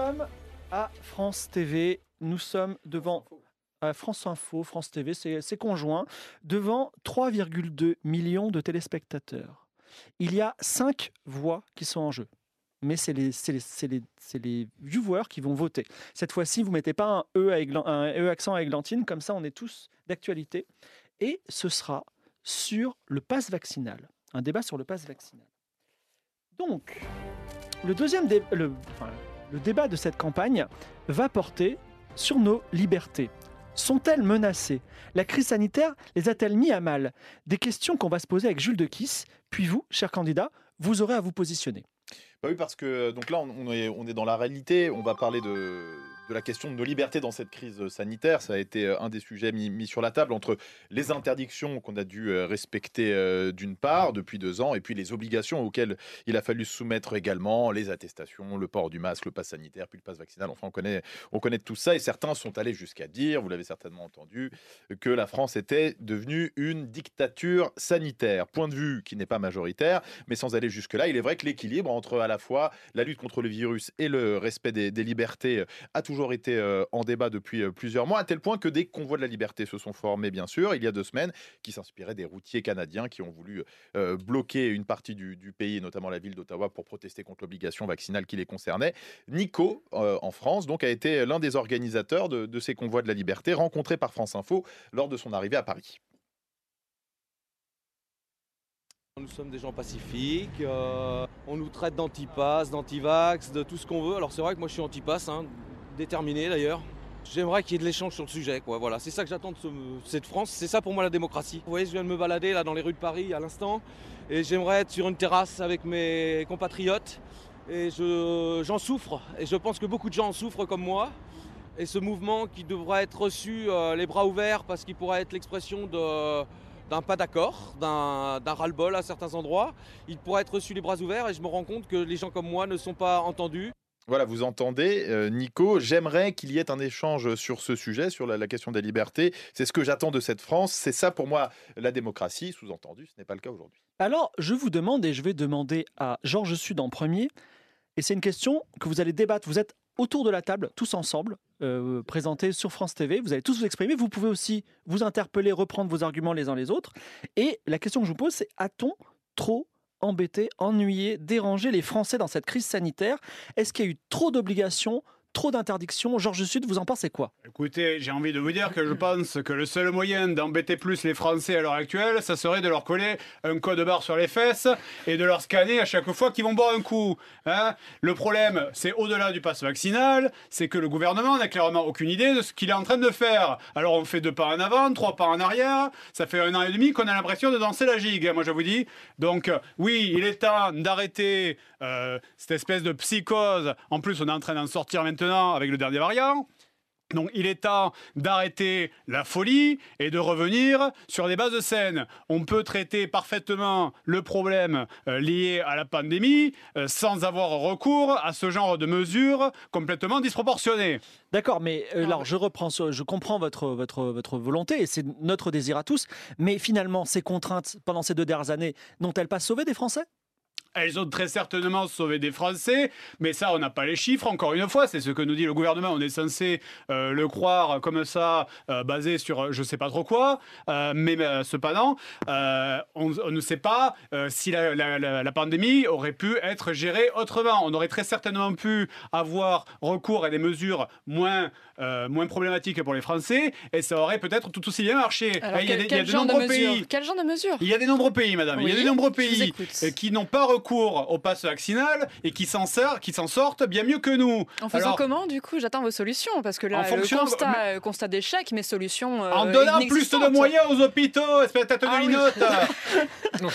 Sommes à France TV. Nous sommes devant à France Info, France TV, c'est conjoint, devant 3,2 millions de téléspectateurs. Il y a cinq voix qui sont en jeu. Mais c'est les, les, les, les viewers qui vont voter. Cette fois-ci, vous ne mettez pas un E, à un e accent à églantine, comme ça on est tous d'actualité. Et ce sera sur le pass vaccinal. Un débat sur le pass vaccinal. Donc, le deuxième dé- le, enfin, le débat de cette campagne va porter sur nos libertés. Sont-elles menacées? La crise sanitaire les a-t-elle mis à mal? Des questions qu'on va se poser avec Jules de Kiss, puis vous, chers candidats, vous aurez à vous positionner. Bah oui, parce que donc là, on est dans la réalité. On va parler de, de la question de nos libertés dans cette crise sanitaire. Ça a été euh, un des sujets mis, sur la table entre les interdictions qu'on a dû euh, respecter euh, d'une part depuis deux ans, et puis les obligations auxquelles il a fallu se soumettre également, les attestations, le port du masque, le pass sanitaire, puis le pass vaccinal. Enfin, on connaît, on connaît tout ça. Et certains sont allés jusqu'à dire, vous l'avez certainement entendu, que la France était devenue une dictature sanitaire. Point de vue qui n'est pas majoritaire, mais sans aller jusque-là, il est vrai que l'équilibre entre à la fois la lutte contre le virus et le respect des, des libertés euh, a toujours été euh, en débat depuis euh, plusieurs mois, à tel point que des convois de la liberté se sont formés, bien sûr, il y a deux semaines, qui s'inspiraient des routiers canadiens qui ont voulu euh, bloquer une partie du, pays, notamment la ville d'Ottawa, pour protester contre l'obligation vaccinale qui les concernait. Nico, en France, donc, a été l'un des organisateurs de, ces convois de la liberté, rencontré par France Info lors de son arrivée à Paris. Nous sommes des gens pacifiques, on nous traite d'antipass, d'antivax, de tout ce qu'on veut. Alors c'est vrai que moi je suis antipass, hein, déterminé d'ailleurs. J'aimerais qu'il y ait de l'échange sur le sujet. Voilà, c'est ça que j'attends de ce- cette France, c'est ça pour moi la démocratie. Vous voyez, je viens de me balader là dans les rues de Paris à l'instant, et j'aimerais être sur une terrasse avec mes compatriotes. Et je- j'en souffre, et je pense que beaucoup de gens en souffrent comme moi. Et ce mouvement qui devrait être reçu euh, les bras ouverts parce qu'il pourrait être l'expression d'un pas d'accord, d'un ras-le-bol à certains endroits. Il pourrait être reçu les bras ouverts et je me rends compte que les gens comme moi ne sont pas entendus. Voilà, vous entendez, euh, Nico, j'aimerais qu'il y ait un échange sur ce sujet, sur la, question des libertés. C'est ce que j'attends de cette France. C'est ça pour moi la démocratie. Sous-entendu, ce n'est pas le cas aujourd'hui. Alors, je vous demande, et je vais demander à Georges Sud en premier, et c'est une question que vous allez débattre. Vous êtes autour de la table, tous ensemble, euh, présentés sur France TV. Vous allez tous vous exprimer. Vous pouvez aussi vous interpeller, reprendre vos arguments les uns les autres. Et la question que je vous pose, c'est a-t-on trop embêté, ennuyé, dérangé les Français dans cette crise sanitaire. Est-ce qu'il y a eu trop d'obligations Trop d'interdictions Georges Sud, vous en pensez quoi? Écoutez, j'ai envie de vous dire que je pense que le seul moyen d'embêter plus les Français à l'heure actuelle, ça serait de leur coller un code barre sur les fesses et de leur scanner à chaque fois qu'ils vont boire un coup. hein. le problème, c'est au-delà du pass vaccinal, c'est que le gouvernement n'a clairement aucune idée de ce qu'il est en train de faire. Alors on fait deux pas en avant, trois pas en arrière, ça fait un an et demi qu'on a l'impression de danser la gigue, hein, moi je vous dis. Donc oui, il est temps d'arrêter euh, cette espèce de psychose. En plus, on est en train d'en sortir maintenant avec le dernier variant. Donc il est temps d'arrêter la folie et de revenir sur des bases saines. On peut traiter parfaitement le problème euh, lié à la pandémie euh, sans avoir recours à ce genre de mesures complètement disproportionnées. D'accord, mais euh, alors je reprends, ce- je comprends votre, votre, votre volonté et c'est notre désir à tous, mais finalement, ces contraintes pendant ces deux dernières années n'ont-elles pas sauvé des Français? Elles ont très certainement sauvé des Français, mais ça, on n'a pas les chiffres. Encore une fois, c'est ce que nous dit le gouvernement. On est censé euh, le croire comme ça, euh, basé sur euh, je sais pas trop quoi. Euh, mais cependant, on, on ne sait pas si la, la- la- la pandémie aurait pu être gérée autrement. On aurait très certainement pu avoir recours à des mesures moins, moins problématiques pour les Français, et ça aurait peut-être tout aussi bien marché. Alors, il y a, des- y a de nombreux pays? Quel genre de mesures? Il y a des nombreux pays, madame. il y a des nombreux pays qui n'ont pas recours recours au pass vaccinal et qui s'en sort- qui s'en sortent bien mieux que nous. En faisant Alors, comment, du coup J'attends vos solutions, parce que là, En le fonction de- constat, mais- euh, constat d'échec, mes solutions. euh, En donnant plus de moyens aux hôpitaux, espèce de Ah oui.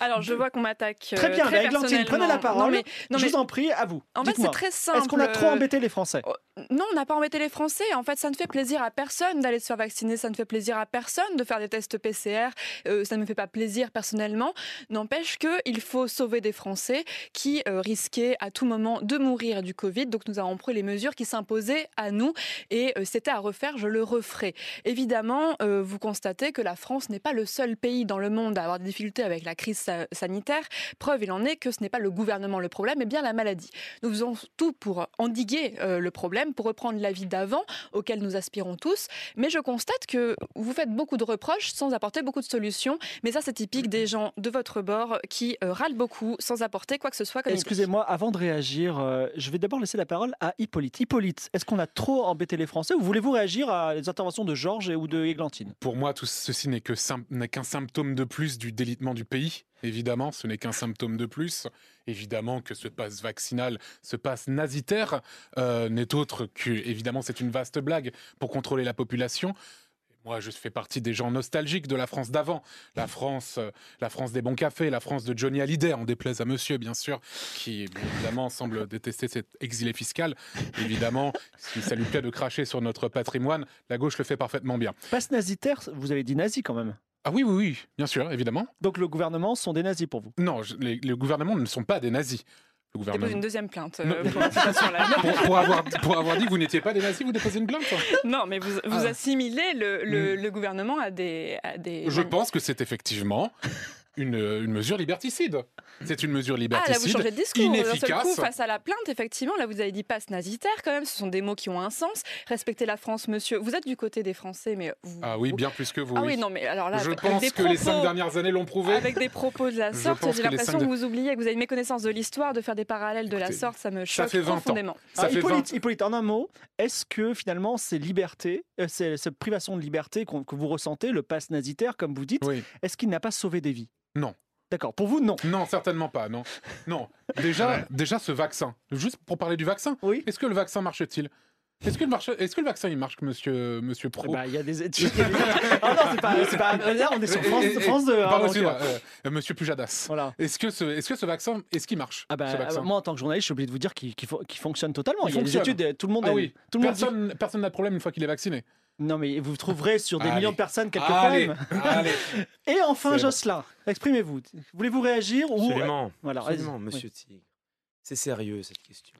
Alors, je vois qu'on m'attaque. Très euh, bien, très Églantine, prenez la parole. Non, mais, non, je mais vous en prie, à vous. en fait, c'est très simple. Est-ce qu'on a trop embêté les Français? Non, on n'a pas embêté les Français. En fait, ça ne fait plaisir à personne d'aller se faire vacciner. Ça ne fait plaisir à personne de faire des tests PCR. Euh, ça ne me fait pas plaisir personnellement. N'empêche qu'il faut sauver des Français qui euh, risquaient à tout moment de mourir du Covid. Donc, nous avons pris les mesures qui s'imposaient à nous. Et euh, c'était à refaire, je le referai. Évidemment, euh, vous constatez que la France n'est pas le seul pays dans le monde à avoir des difficultés avec la crise sa- sanitaire. Preuve, il en est que ce n'est pas le gouvernement le problème, mais bien la maladie. Nous faisons tout pour endiguer le problème, pour reprendre la vie d'avant, auquel nous aspirons tous. Mais je constate que vous faites beaucoup de reproches sans apporter beaucoup de solutions. Mais ça, c'est typique des gens de votre bord qui euh, beaucoup sans apporter quoi que ce soit. Excusez-moi, avant de réagir, euh, je vais d'abord laisser la parole à Hippolyte. Hippolyte, est-ce qu'on a trop embêté les Français ou voulez-vous réagir à les interventions de Georges et ou de Églantine? Pour moi, tout ceci n'est que sym- n'est qu'un symptôme de plus du délitement du pays. Évidemment, ce n'est qu'un symptôme de plus. Évidemment que ce passe vaccinal, ce passe nazitaire, euh, n'est autre que, évidemment, c'est une vaste blague pour contrôler la population. Moi, je fais partie des gens nostalgiques de la France d'avant. La France, euh, la France des bons cafés, la France de Johnny Hallyday, en déplaise à monsieur, bien sûr, qui, bien évidemment, semble détester cet exilé fiscal. Évidemment, si ça lui plaît de cracher sur notre patrimoine, la gauche le fait parfaitement bien. Passe nazitaire, vous avez dit nazi quand même. Ah oui, oui, oui, bien sûr, évidemment. Donc le gouvernement sont des nazis pour vous. Non, je- les, les gouvernements ne sont pas des nazis. Le Dépose une deuxième plainte euh, pour incitation-là. pour, pour avoir, pour avoir dit que vous n'étiez pas des nazis, vous déposez une plainte Non, mais vous, vous Ah. assimilez le, le- le gouvernement à des. À des Je pense que c'est effectivement une, une mesure liberticide. C'est une mesure Ah, là, vous liberticide. changez de discours. Seul inefficace. coup, face à la plainte, effectivement, là, vous avez dit passe nazitaire, quand même. Ce sont des mots qui ont un sens. Respectez la France, monsieur. Vous êtes du côté des Français, mais. Vous... Ah oui, bien plus que vous. Ah oui. non, mais alors là, je avec pense des que les cinq propos- dernières années l'ont prouvé. Avec des propos de la sorte, j'ai l'impression que vous oubliez, que vous avez une méconnaissance de l'histoire, de faire des parallèles de la sorte, ça me ça choque fait 20 ans. profondément. Ça Alors, fait Hippolyte, 20 Hippolyte, en un mot, est-ce que finalement ces libertés, euh, cette privation de liberté que vous ressentez, le pass nazitaire, comme vous dites, Oui. est-ce qu'il n'a pas sauvé des vies? Non. D'accord. Pour vous, non. Non, certainement pas. Non, non. Déjà, déjà ce vaccin. Juste pour parler du vaccin. Oui. Est-ce que le vaccin marche-t-il? Est-ce que, le marche- est-ce que le vaccin il marche, monsieur, monsieur Eh Pro ben, Il y a des études. a des- Ah non, c'est pas, c'est pas. Là, on est sur France, Et- et- France 2. hein, Pardon, donc, excusez-moi, euh, monsieur Pujadas. Voilà. Est-ce que, ce, est-ce que ce vaccin, est-ce qu'il marche Ah bah, ce moi, en tant que journaliste, je suis obligé de vous dire qu'il qu'il fo- qu'il fonctionne totalement. Il Il, y a fonctionne. des études, tout le monde. Ah est- oui. Tout le monde dit- Personne personne n'a de problème une fois qu'il est vacciné. Non, mais vous trouverez sur des Allez. millions de personnes quelques Allez. Et enfin. Jocelyn, exprimez-vous. Voulez-vous réagir ou Absolument. Voilà, Absolument, monsieur Tigre. C'est sérieux cette question.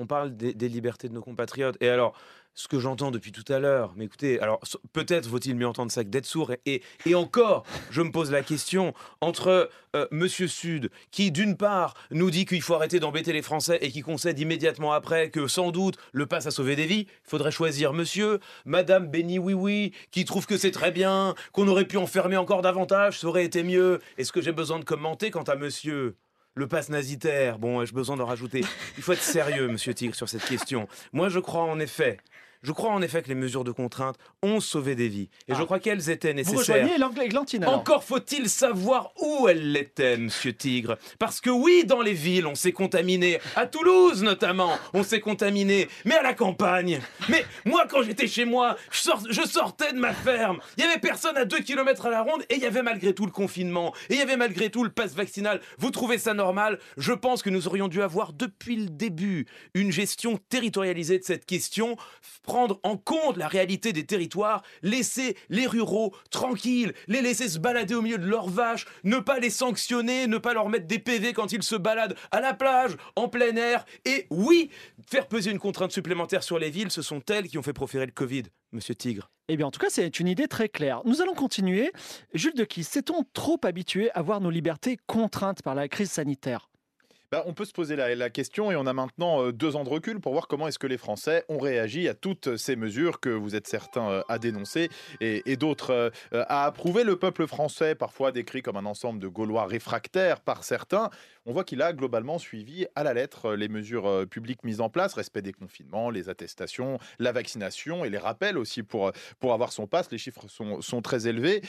On parle des, libertés de nos compatriotes. Et alors, ce que j'entends depuis tout à l'heure, mais écoutez, alors peut-être vaut-il mieux entendre ça que d'être sourd. Et, et, encore, je me pose la question entre euh, Monsieur Sud, qui d'une part nous dit qu'il faut arrêter d'embêter les Français et qui concède immédiatement après que sans doute le passe a sauvé des vies, il faudrait choisir Monsieur, Madame Béni Oui Oui, qui trouve que c'est très bien, qu'on aurait pu enfermer encore davantage, ça aurait été mieux. Est-ce que j'ai besoin de commenter quant à Monsieur? Le passe nazitaire, bon, ai-je besoin d'en rajouter Il faut être sérieux, monsieur Tigre, sur cette question. Moi, je crois en effet, je crois en effet que les mesures de contrainte ont sauvé des vies. Et je Ah. crois qu'elles étaient Vous nécessaires. rejoignez l'anglais Églantine alors Encore faut-il savoir où elle l'était, monsieur Tigre. Parce que oui, dans les villes, on s'est contaminé. À Toulouse, notamment, on s'est contaminé. Mais à la campagne. Mais moi, quand j'étais chez moi, je, sort- je sortais de ma ferme. Il y avait personne à 2 km à la ronde et il y avait malgré tout le confinement. Et il y avait malgré tout le pass vaccinal. Vous trouvez ça normal? Je pense que nous aurions dû avoir depuis le début une gestion territorialisée de cette question, prendre en compte la réalité des territoires, laisser les ruraux tranquilles, les laisser se balader au milieu de leurs vaches, ne pas les sanctionner, ne pas leur mettre des PV quand ils se baladent à la plage, en plein air. Et oui, faire peser une contrainte supplémentaire sur les villes, ce sont elles qui ont fait proférer le Covid, monsieur Tigre. Eh bien, en tout cas, c'est une idée très claire. Nous allons continuer. Jules de qui s'est-on trop habitué à voir nos libertés contraintes par la crise sanitaire? Bah, on peut se poser la, question et on a maintenant euh, deux ans de recul pour voir comment est-ce que les Français ont réagi à toutes ces mesures que vous êtes certains euh, à dénoncer et, et d'autres euh, à approuver. Le peuple français, parfois décrit comme un ensemble de Gaulois réfractaires par certains, on voit qu'il a globalement suivi à la lettre les mesures euh, publiques mises en place, respect des confinements, les attestations, la vaccination et les rappels aussi pour, pour avoir son passe. Les chiffres sont, sont très élevés.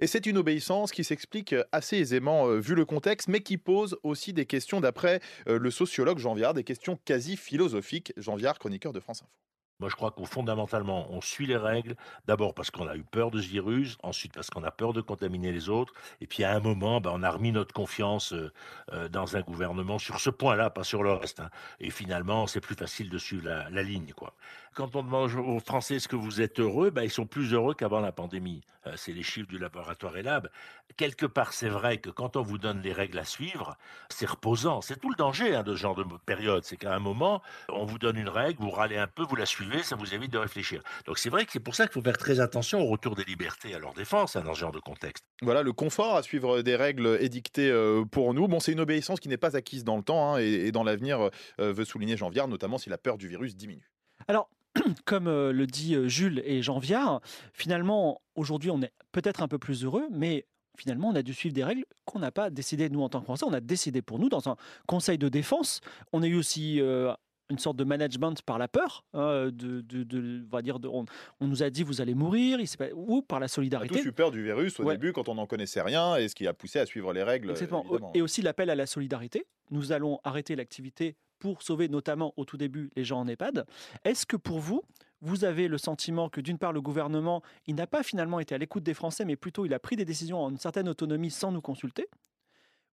Et c'est une obéissance qui s'explique assez aisément euh, vu le contexte, mais qui pose aussi des questions d'après euh, le sociologue Jean Viard, des questions quasi philosophiques. Jean Viard, chroniqueur de France Info. Moi, je crois qu'on fondamentalement, on suit les règles. D'abord parce qu'on a eu peur de ce virus, ensuite parce qu'on a peur de contaminer les autres, et puis à un moment, ben, on a remis notre confiance euh, euh, dans un gouvernement sur ce point-là, pas sur le reste. hein. Et finalement, c'est plus facile de suivre la, la ligne, quoi. Quand on demande aux Français est-ce que vous êtes heureux, ben, ils sont plus heureux qu'avant la pandémie. Euh, c'est les chiffres du laboratoire Elab. Quelque part, c'est vrai que quand on vous donne les règles à suivre, c'est reposant. C'est tout le danger hein, de ce genre de période. C'est qu'à un moment, on vous donne une règle, vous râlez un peu, vous la suivez, ça vous évite de réfléchir. Donc c'est vrai que c'est pour ça qu'il faut faire très attention au retour des libertés à leur défense hein, dans ce genre de contexte. Voilà le confort à suivre des règles édictées euh, pour nous. Bon, c'est une obéissance qui n'est pas acquise dans le temps hein, et, et dans l'avenir, euh, veut souligner Jean Viard, notamment si la peur du virus diminue. Alors, comme euh, le dit euh, Jules et Jean Viard, finalement, aujourd'hui, on est peut-être un peu plus heureux, mais finalement, on a dû suivre des règles qu'on n'a pas décidé, nous, en tant que Français. On a décidé pour nous, dans un conseil de défense. On a eu aussi euh, une sorte de management par la peur. hein, de, de- de- on va dire, de- on, on nous a dit, vous allez mourir, il s'est pas- ou par la On a solidarité. tous eu peur du virus au Ouais. début quand on n'en connaissait rien et ce qui a poussé à suivre les règles. Exactement. Et aussi l'appel à la solidarité. Nous allons arrêter l'activité pour sauver notamment au tout début les gens en EHPAD. Est-ce que pour vous, vous avez le sentiment que d'une part le gouvernement, il n'a pas finalement été à l'écoute des Français, mais plutôt il a pris des décisions en une certaine autonomie sans nous consulter?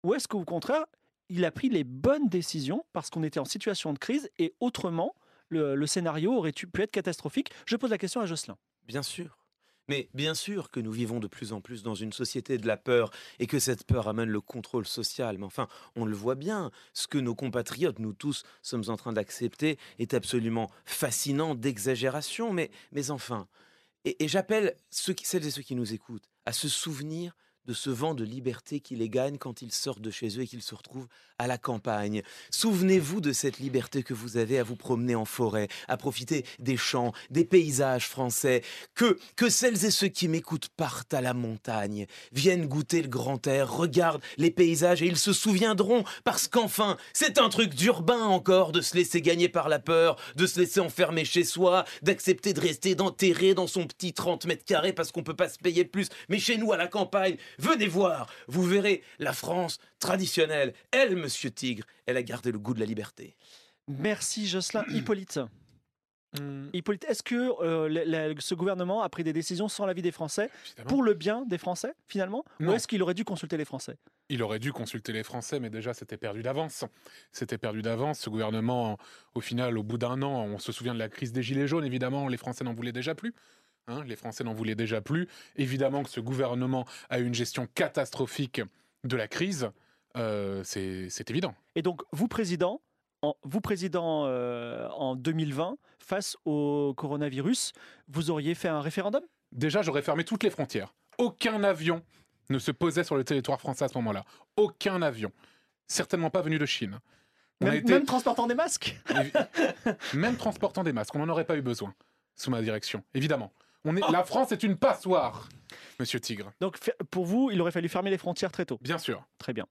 Ou est-ce qu'au contraire, il a pris les bonnes décisions parce qu'on était en situation de crise et autrement, le, le scénario aurait pu être catastrophique? Je pose la question à Jocelyn. Bien sûr. Mais bien sûr que nous vivons de plus en plus dans une société de la peur et que cette peur amène le contrôle social. Mais enfin, on le voit bien, ce que nos compatriotes, nous tous, sommes en train d'accepter est absolument fascinant d'exagération. Mais, mais enfin, et, et j'appelle celles et ceux qui nous écoutent à se souvenir de ce vent de liberté qui les gagne quand ils sortent de chez eux et qu'ils se retrouvent à la campagne. Souvenez-vous de cette liberté que vous avez à vous promener en forêt, à profiter des champs, des paysages français, que, que celles et ceux qui m'écoutent partent à la montagne, viennent goûter le grand air, regardent les paysages et ils se souviendront parce qu'enfin, c'est un truc d'urbain encore de se laisser gagner par la peur, de se laisser enfermer chez soi, d'accepter de rester enterré dans son petit 30 mètres carrés parce qu'on peut pas se payer plus. Mais chez nous, à la campagne, venez voir, vous verrez la France traditionnelle. Elle, monsieur Tigre, elle a gardé le goût de la liberté. Merci Jocelyn. Hippolyte. Hum, Hippolyte, est-ce que euh, la- la- ce gouvernement a pris des décisions sans l'avis des Français évidemment. pour le bien des Français finalement? Ou est-ce qu'il aurait dû consulter les Français? Il aurait dû consulter les Français, mais déjà c'était perdu d'avance. C'était perdu d'avance. Ce gouvernement, au final, au bout d'un an, on se souvient de la crise des Gilets jaunes, évidemment, les Français n'en voulaient déjà plus. Hein, les Français n'en voulaient déjà plus. Évidemment que ce gouvernement a eu une gestion catastrophique de la crise. Euh, c'est évident. Et donc, vous, président, en, vous, président euh, en 2020, face au coronavirus, vous auriez fait un référendum? Déjà, j'aurais fermé toutes les frontières. Aucun avion ne se posait sur le territoire français à ce moment-là. Aucun avion. Certainement pas venu de Chine. On a même, été- même transportant des masques? Même transportant des masques, on n'en aurait pas eu besoin sous ma direction, évidemment. On est... La France est une passoire, monsieur Tigre. Donc, pour vous, il aurait fallu fermer les frontières très tôt. Bien sûr. Très bien.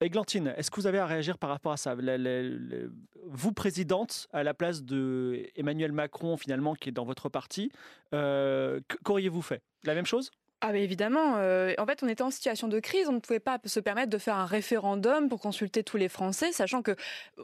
Églantine, est-ce que vous avez à réagir par rapport à ça? La- la- la- Vous, présidente, à la place de Emmanuel Macron, finalement, qui est dans votre parti, euh, qu- qu'auriez-vous fait? La même chose? Ah mais évidemment, euh, en fait on était en situation de crise, on ne pouvait pas se permettre de faire un référendum pour consulter tous les Français, sachant que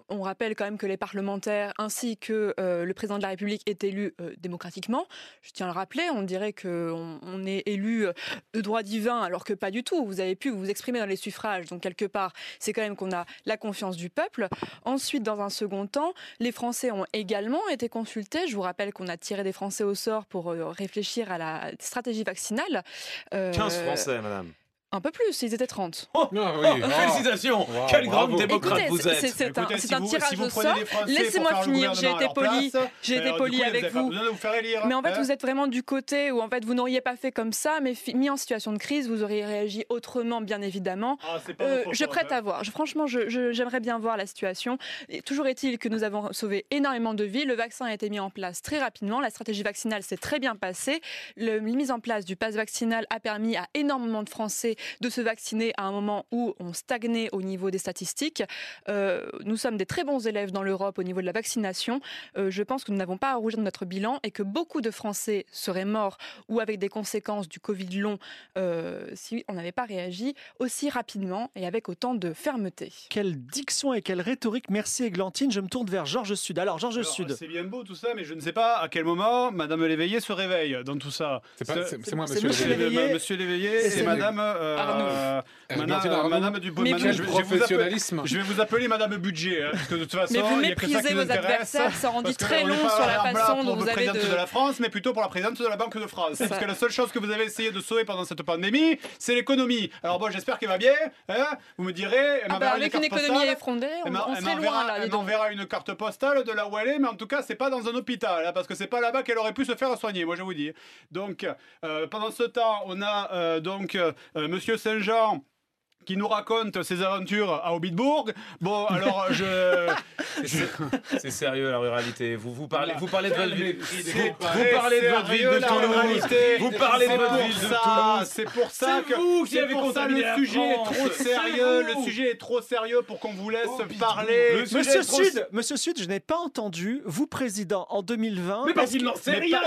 on rappelle quand même que les parlementaires ainsi que euh, le président de la République est élu euh, démocratiquement. Je tiens à le rappeler, on dirait qu'on on est élu de droit divin alors que pas du tout. Vous avez pu vous exprimer dans les suffrages, donc quelque part c'est quand même qu'on a la confiance du peuple. Ensuite, dans un second temps, les Français ont également été consultés. Je vous rappelle qu'on a tiré des Français au sort pour réfléchir à la stratégie vaccinale. Euh, 15 Français, madame. Un peu plus, ils étaient 30. Oh, Ah oui, oh, félicitations Wow, Quelle bravo. grande démocrate Écoutez, vous c'est- êtes c'est- un, si tirage si au sort. Laissez-moi finir, j'ai été poli. place, J'ai été alors, poli avec vous. élire, Mais en fait, hein. vous êtes vraiment du côté où en fait vous n'auriez pas fait comme ça, mais fi- mis en situation de crise, vous auriez réagi autrement, bien évidemment. Ah, Euh, je prête hein. à voir. Je- franchement, je- je- j'aimerais bien voir la situation. Et toujours est-il que nous avons sauvé énormément de vies. Le vaccin a été mis en place très rapidement. La stratégie vaccinale s'est très bien passée. Le, la mise en place du pass vaccinal a permis à énormément de Français de se vacciner à un moment où on stagnait au niveau des statistiques. Euh, nous sommes des très bons élèves dans l'Europe au niveau de la vaccination. Euh, je pense que nous n'avons pas à rougir de notre bilan et que beaucoup de Français seraient morts ou avec des conséquences du Covid long euh, si on n'avait pas réagi aussi rapidement et avec autant de fermeté. Quelle diction et quelle rhétorique. Merci Églantine. Je me tourne vers Georges Sud. Alors Georges Alors, Sud. C'est bien beau tout ça, mais je ne sais pas à quel moment Madame Léveillé se réveille dans tout ça. C'est moi, monsieur monsieur Léveillé. Monsieur Léveillé Et Madame euh, euh, Madame. Madame du Mais Madame- vous- je, vais- vais vous appeler, professionnalisme. je vais vous appeler Madame Budget, hein, parce que de toute façon, Mais vous méprisez vos adversaires, ça en dit Parce que très long sur la façon dont vous avez de... de la France, mais plutôt pour la présidente de la Banque de France. Parce que la seule chose que vous avez essayé de sauver pendant cette pandémie, c'est l'économie. Alors bon, j'espère qu'elle va bien. hein. vous me direz, Ah bah, avec une carte économie postale. effondrée, on, Elle m'en- on serait loin là. Elle donc. m'enverra une carte postale de là où elle est, mais en tout cas, c'est pas dans un hôpital, hein, parce que c'est pas là-bas qu'elle aurait pu se faire soigner, moi je vous dis. Donc, euh, pendant ce temps, on a euh, donc euh, Monsieur Saint-Jean qui nous raconte ses aventures à Hobbitbourg. Bon, alors je. C'est sérieux la ruralité. Vous, vous, parlez, vous parlez de votre ville. Vous parlez de votre ville de la Toulouse. ruralité. Vous parlez de votre ville de Toulouse. C'est pour ça C'est que vous qui avez pour ça contaminé le sujet est trop sérieux. Le sujet est trop sérieux pour qu'on vous laisse parler. Monsieur Sud, Monsieur Sud, je n'ai pas entendu, vous président en 2020. Mais parce qu'il n'en sait Mais rien.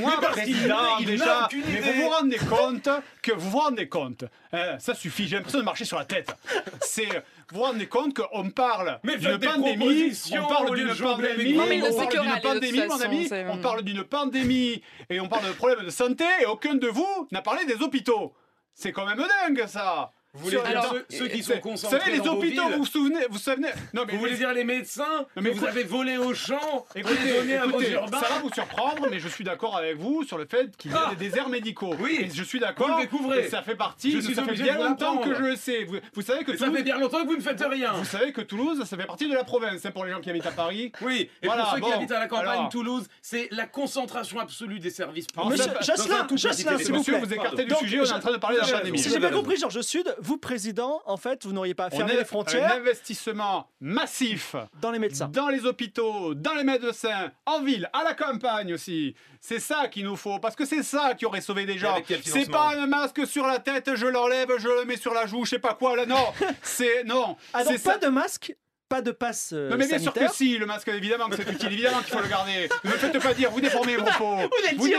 moi, Mais parce qu'il président, déjà, mais vous vous rendez compte que vous vous rendez compte, hein, ça suffit, j'ai l'impression de marcher sur la tête. C'est, vous vous rendez compte qu'on parle Mais d'une pandémie, on parle d'une pandémie, on parle d'une pandémie, mon ami, on parle d'une pandémie et on parle de problèmes de santé et aucun de vous n'a parlé des hôpitaux. C'est quand même dingue ça. Vous voulez dire Alors, ceux, ceux qui Vous savez, les hôpitaux, vous vous souvenez, vous souvenez Non mais Vous voulez dire les médecins mais que vous avez volé au champ pour Écoutez, les donner à vos écoutez, urbains ça va vous surprendre, mais je suis d'accord avec vous sur le fait qu'il y a Ah des déserts médicaux. Oui. Et je suis d'accord. Vous le découvrez. Ça fait partie. Je suis ça fait bien longtemps que je le sais. Vous, vous savez que ça Toulouse, fait bien longtemps que vous ne faites rien. vous savez que Toulouse, ça fait partie de la province hein, pour les gens qui habitent à Paris. Oui, et Voilà, pour ceux bon, qui habitent à la campagne, alors. Toulouse, c'est la concentration absolue des services publics. Monsieur Jocelyn, territoire. s'il vous Monsieur, plaît. vous écartez du sujet, on est en train de parler de la pandémie. Si j'ai bien compris, Georges Sud, vous président, en fait, vous n'auriez pas à On fermer les un frontières investissement massif dans les médecins. dans les hôpitaux, dans les médecins, en ville, à la campagne aussi. C'est ça qu'il nous faut, parce que c'est ça qui aurait sauvé des gens. C'est pas un masque sur la tête, je l'enlève, je le mets sur la joue, je sais pas quoi. Là, non, c'est non. Ah donc pas ça. de masque, pas de passe euh, Non mais bien sûr que si, le masque évidemment que c'est utile, évidemment qu'il faut le garder. Ne me faites pas dire, vous déformez mes propos. Vous êtes Vous, dé-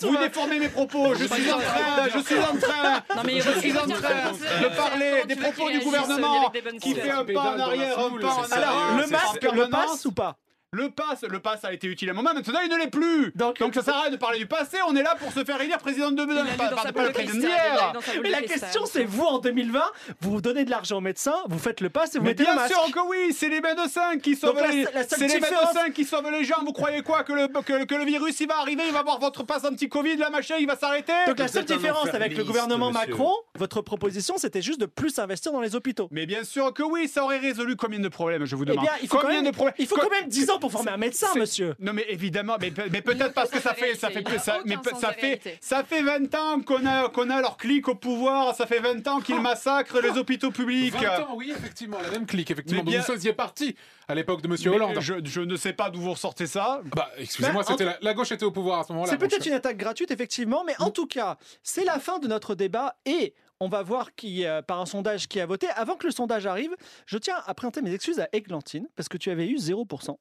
vous déformez mes propos. Je suis en train, je suis en train, Non, mais il je suis en train de parler des propos du gouvernement qui fait un pas en arrière, un pas en arrière. Le masque, le passe ou pas? Le pass, le pass a été utile à un moment, maintenant il ne l'est plus. Donc- Donc, ça sert à rien de parler du passé, on est là pour se faire élire président de pas, pas- pas le de président d'hier. Mais la question c'est vous en 2020, vous donnez de l'argent aux médecins, vous faites le pass et vous Mais mettez bien le masque. sûr que oui, c'est les médecins qui sauvent Donc la- les, c'est les différence- médecins qui sauvent les gens. Vous croyez quoi que le, que, que le virus il va arriver, il va avoir votre passe anti-Covid, la machin, il va s'arrêter? Donc la seule différence avec le gouvernement. Macron, votre proposition c'était juste de plus investir dans les hôpitaux. Mais bien sûr que oui, ça aurait résolu combien de problèmes, je vous Eh demande? bien, il faut, quand combien même, de problèmes il faut quand même 10 ans pour former un médecin, monsieur. Non mais évidemment, mais, mais peut-être parce que ça fait ça fait ça, mais ça fait ça fait 20 ans qu'on a qu'on a leur clic au pouvoir, ça fait 20 ans qu'ils massacrent les hôpitaux publics. 20 ans, oui, effectivement, la même clique, effectivement. Mais bien- Donc vous faisiez partie à l'époque de Monsieur Mais Hollande. je, je ne sais pas d'où vous ressortez ça. Bah, excusez-moi, Bah, en c'était la, la gauche était au pouvoir à ce moment-là. C'est peut-être une attaque gratuite, effectivement, mais en tout cas, c'est la fin de notre débat et on va voir qui, euh, par un sondage qui a voté. Avant que le sondage arrive, je tiens à présenter mes excuses à Églantine parce que tu avais eu 0%.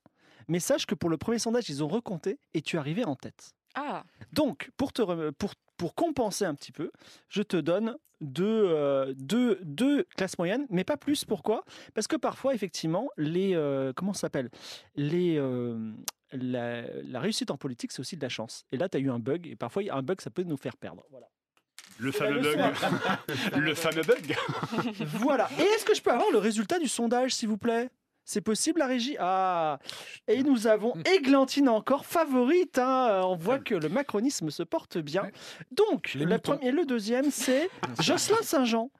Mais sache que pour le premier sondage, ils ont recompté et tu arrivais en tête. Ah, Donc, pour, te rem- pour, pour compenser un petit peu, je te donne deux, euh, deux, deux classes moyennes, mais pas plus. Pourquoi? Parce que parfois, effectivement, les. euh, comment ça s'appelle? Les, euh, la, la réussite en politique, c'est aussi de la chance. Et là, tu as eu un bug, et parfois, un bug, ça peut nous faire perdre. Voilà. Le fameux bug. leçon. le fameux bug. voilà. Et est-ce que je peux avoir le résultat du sondage, s'il vous plaît? C'est possible la régie? Ah Et nous avons Églantine encore favorite. hein. On voit que le macronisme se porte bien. Donc, moutons. premier, le deuxième, c'est Jocelyn Saint-Jean.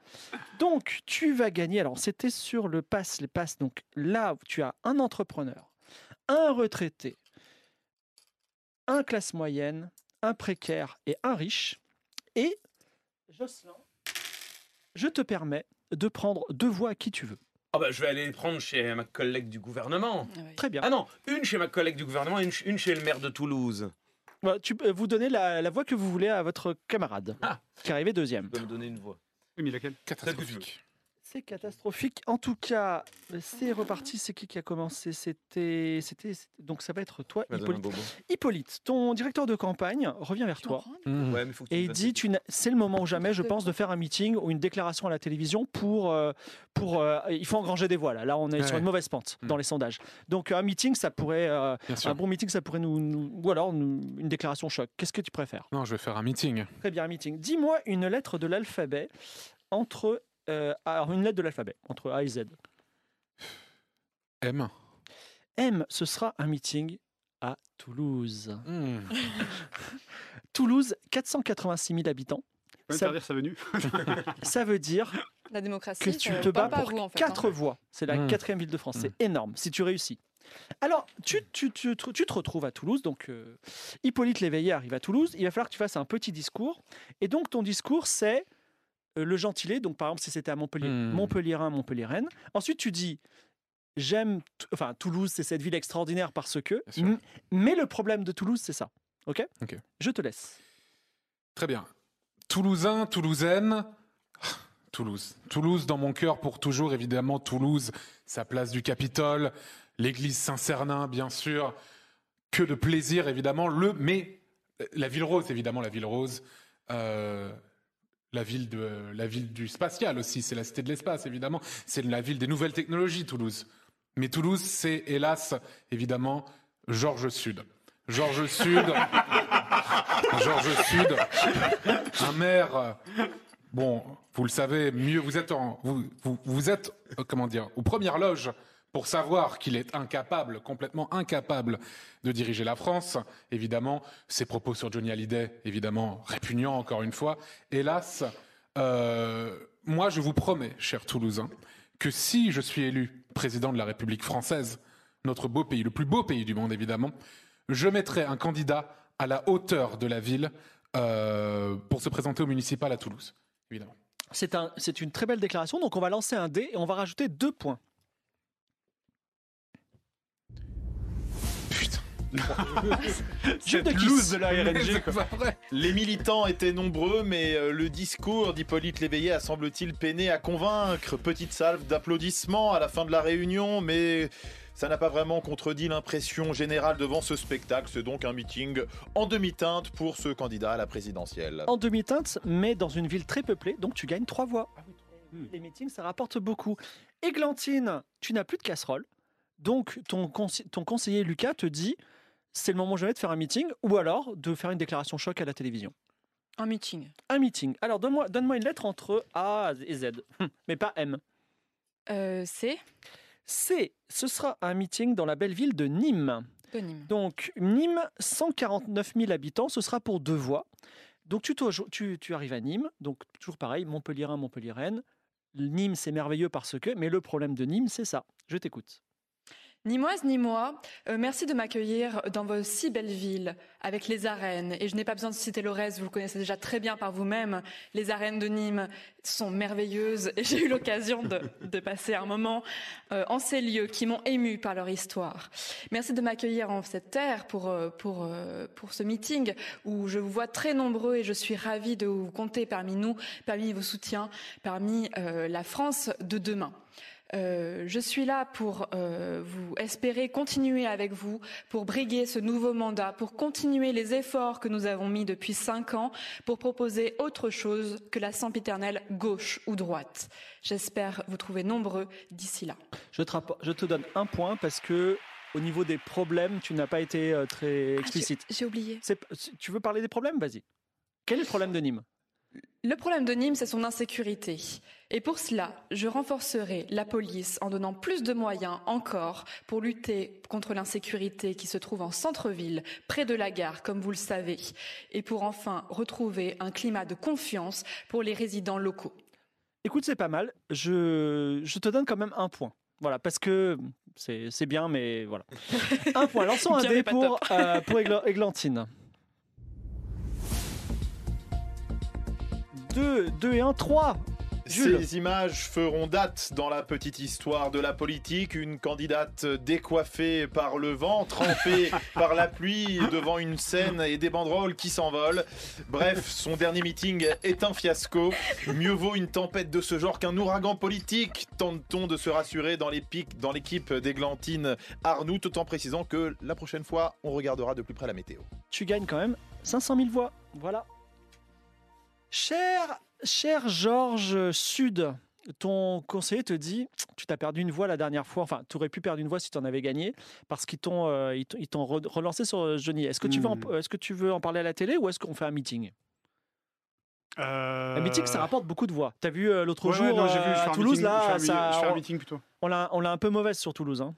Donc, tu vas gagner. Alors, c'était sur le pass, les passes. Donc là, tu as un entrepreneur, un retraité, un classe moyenne, un précaire et un riche. Et Jocelyn, je te permets de prendre deux voix à qui tu veux. Ah bah, je vais aller les prendre chez ma collègue du gouvernement. ouais. Très bien. Ah non, une chez ma collègue du gouvernement et une, une chez le maire de Toulouse. Voilà, tu peux vous donner la, la voix que vous voulez à votre camarade, Ah. qui est arrivé deuxième. Tu peux me donner une voix. Oui, mais laquelle? Catastrophique. C'est catastrophique. En tout cas, c'est reparti. C'est qui qui a commencé? C'était, c'était, donc ça va être toi, Hippolyte. Hippolyte, ton directeur de campagne revient vers Tu toi Mmh. Ouais, mais faut que tu et il dit tu c'est le moment ou jamais, je pense, de faire un meeting ou une déclaration à la télévision pour, euh, pour euh, il faut engranger des voix. Là, Là, on est sur une mauvaise pente dans Mm. les sondages. Donc un meeting, ça pourrait, euh, Bien sûr. un bon meeting, ça pourrait nous, nous- ou alors nous- une déclaration choc. Qu'est-ce que tu préfères? Non, je vais faire un meeting. Très bien, un meeting. Dis-moi une lettre de l'alphabet entre euh, alors une lettre de l'alphabet entre A et Z. M. M, ce sera un meeting à Toulouse. Mmh. Toulouse, 486 000 habitants. Ça- interdire sa venue Ça veut dire La démocratie, que tu ça te bats pour vous, en fait, quatre hein. voix. C'est la Mm. quatrième ville de France. C'est énorme si tu réussis. Alors, tu, tu- tu te- tu te retrouves à Toulouse. Donc, euh, Hippolyte Léveillé arrive à Toulouse. Il va falloir que tu fasses un petit discours. Et donc, ton discours, c'est euh, le gentilé. Donc, par exemple, si c'était à Montpellier, Mm. Montpellierin, Montpellier-Rennes. Ensuite, tu dis J'aime. Enfin, Toulouse, c'est cette ville extraordinaire parce que. Mais le problème de Toulouse, c'est ça. OK? Ok. Je te laisse. Très bien. Toulousain, Toulousaine. Toulouse. Toulouse dans mon cœur pour toujours, évidemment. Toulouse, sa place du Capitole, l'église Saint-Cernin, bien sûr. Que de plaisir, évidemment. Le, mais euh, la ville rose, évidemment, la ville rose. Euh, la ville, de, la ville du spatial aussi, c'est la cité de l'espace, évidemment. C'est la ville des nouvelles technologies, Toulouse. Mais Toulouse, c'est hélas, évidemment, Georges Sud. Georges Sud. Georges Sud. Un maire. euh, Bon, vous le savez, mieux, vous êtes en, vous, vous, vous êtes, euh, comment dire, aux premières loges pour savoir qu'il est incapable, complètement incapable de diriger la France. Évidemment, ses propos sur Johnny Hallyday, évidemment, répugnants encore une fois. Hélas, euh, moi je vous promets, chers Toulousains, que si je suis élu président de la République française, notre beau pays, le plus beau pays du monde évidemment, je mettrai un candidat à la hauteur de la ville euh, pour se présenter au municipal à Toulouse, évidemment. C'est un, c'est une très belle déclaration. Donc, on va lancer un dé et on va rajouter deux points. Putain. Jules de Cette loose de la RNG. Les militants étaient nombreux, mais euh, le discours d'Hippolyte Léveillé a semble-t-il peiné à convaincre. Petite salve d'applaudissements à la fin de la réunion, mais ça n'a pas vraiment contredit l'impression générale devant ce spectacle. C'est donc un meeting en demi-teinte pour ce candidat à la présidentielle. en demi-teinte, mais dans une ville très peuplée, donc tu gagnes trois voix. Les meetings, ça rapporte beaucoup. Églantine, tu n'as plus de casserole, donc ton, ton conseiller Lucas te dit c'est le moment jamais de faire un meeting ou alors de faire une déclaration choc à la télévision. Un meeting. Un meeting. Alors donne-moi donne une lettre entre A et Z, Hum, mais pas M. Euh, c'est C, ce sera un meeting dans la belle ville de Nîmes. de Nîmes. Donc, Nîmes, 149 000 habitants, ce sera pour deux voix. Donc, tu, te- tu, tu arrives à Nîmes, donc toujours pareil, Montpellier-Rennes, Montpellier-Rennes. Nîmes, c'est merveilleux parce que, mais le problème de Nîmes, c'est ça. Je t'écoute. Nîmoise, Nîmois, euh, merci de m'accueillir dans vos si belles villes, avec les arènes. Et je n'ai pas besoin de citer le vous le connaissez déjà très bien par vous-même. Les arènes de Nîmes sont merveilleuses et j'ai eu l'occasion de, passer un moment euh, en ces lieux qui m'ont ému par leur histoire. Merci de m'accueillir en cette terre pour, euh, pour, pour ce meeting où je vous vois très nombreux et je suis ravie de vous compter parmi nous, parmi vos soutiens, parmi la France de demain. Euh, je suis là pour euh, vous espérer continuer avec vous, pour briguer ce nouveau mandat, pour continuer les efforts que nous avons mis depuis cinq ans, pour proposer autre chose que la sempiternelle gauche ou droite. J'espère vous trouver nombreux d'ici là. Je te, rappo- je te donne un point parce que, au niveau des problèmes, tu n'as pas été euh, très explicite. Ah, j'ai- J'ai oublié. Tu veux parler des problèmes? Vas-y. Quel est le problème de Nîmes? Le problème de Nîmes, c'est son insécurité. Et pour cela, je renforcerai la police en donnant plus de moyens encore pour lutter contre l'insécurité qui se trouve en centre-ville, près de la gare, comme vous le savez, et pour enfin retrouver un climat de confiance pour les résidents locaux. Écoute, c'est pas mal. Je, je te donne quand même un point. Voilà, parce que c'est bien, mais voilà. Un point. Lançons un dé pour, euh, pour Égla- Églantine. 2, 2 et 1, 3. Jules. Ces images feront date dans la petite histoire de la politique. Une candidate décoiffée par le vent, trempée par la pluie devant une scène et des banderoles qui s'envolent. Bref, son dernier meeting est un fiasco. Mieux vaut une tempête de ce genre qu'un ouragan politique. Tente-t-on de se rassurer dans les pics- dans l'équipe d'Églantine Arnoux, tout en précisant que la prochaine fois, on regardera de plus près la météo. tu gagnes quand même 500 000 voix. Voilà. Cher, cher Georges Sud, ton conseiller te dit tu t'as perdu une voix la dernière fois. Enfin, tu aurais pu perdre une voix si tu en avais gagné parce qu'ils t'ont euh, ils t'ont- relancé sur euh, Johnny. Est-ce que, tu veux en- Hmm. est-ce que tu veux en parler à la télé ou est-ce qu'on fait un meeting? Un meeting, ça rapporte beaucoup de voix. Tu as vu euh, l'autre Euh, Ouais, jour ouais, non, vu, euh, à Toulouse, meeting- là, ça- je fais un on- meeting plutôt. on l'a un peu mauvaise sur Toulouse. hein.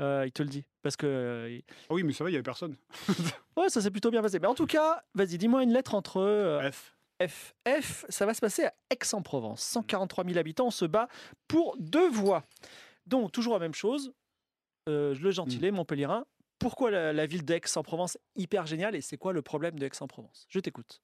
Euh, il te le dit. Parce que. euh, Ah oui, mais ça va, il n'y avait personne. Ouais, ça s'est plutôt bien passé. Mais en tout cas, vas-y, dis-moi une lettre entre euh, F. F. F, ça va se passer à Aix-en-Provence. 143 000 habitants, on se bat pour deux voix. Donc, toujours la même chose. Euh, le gentilé, Montpellierin. Pourquoi la, la ville d'Aix-en-Provence hyper géniale et c'est quoi le problème de Aix-en-Provence Je t'écoute.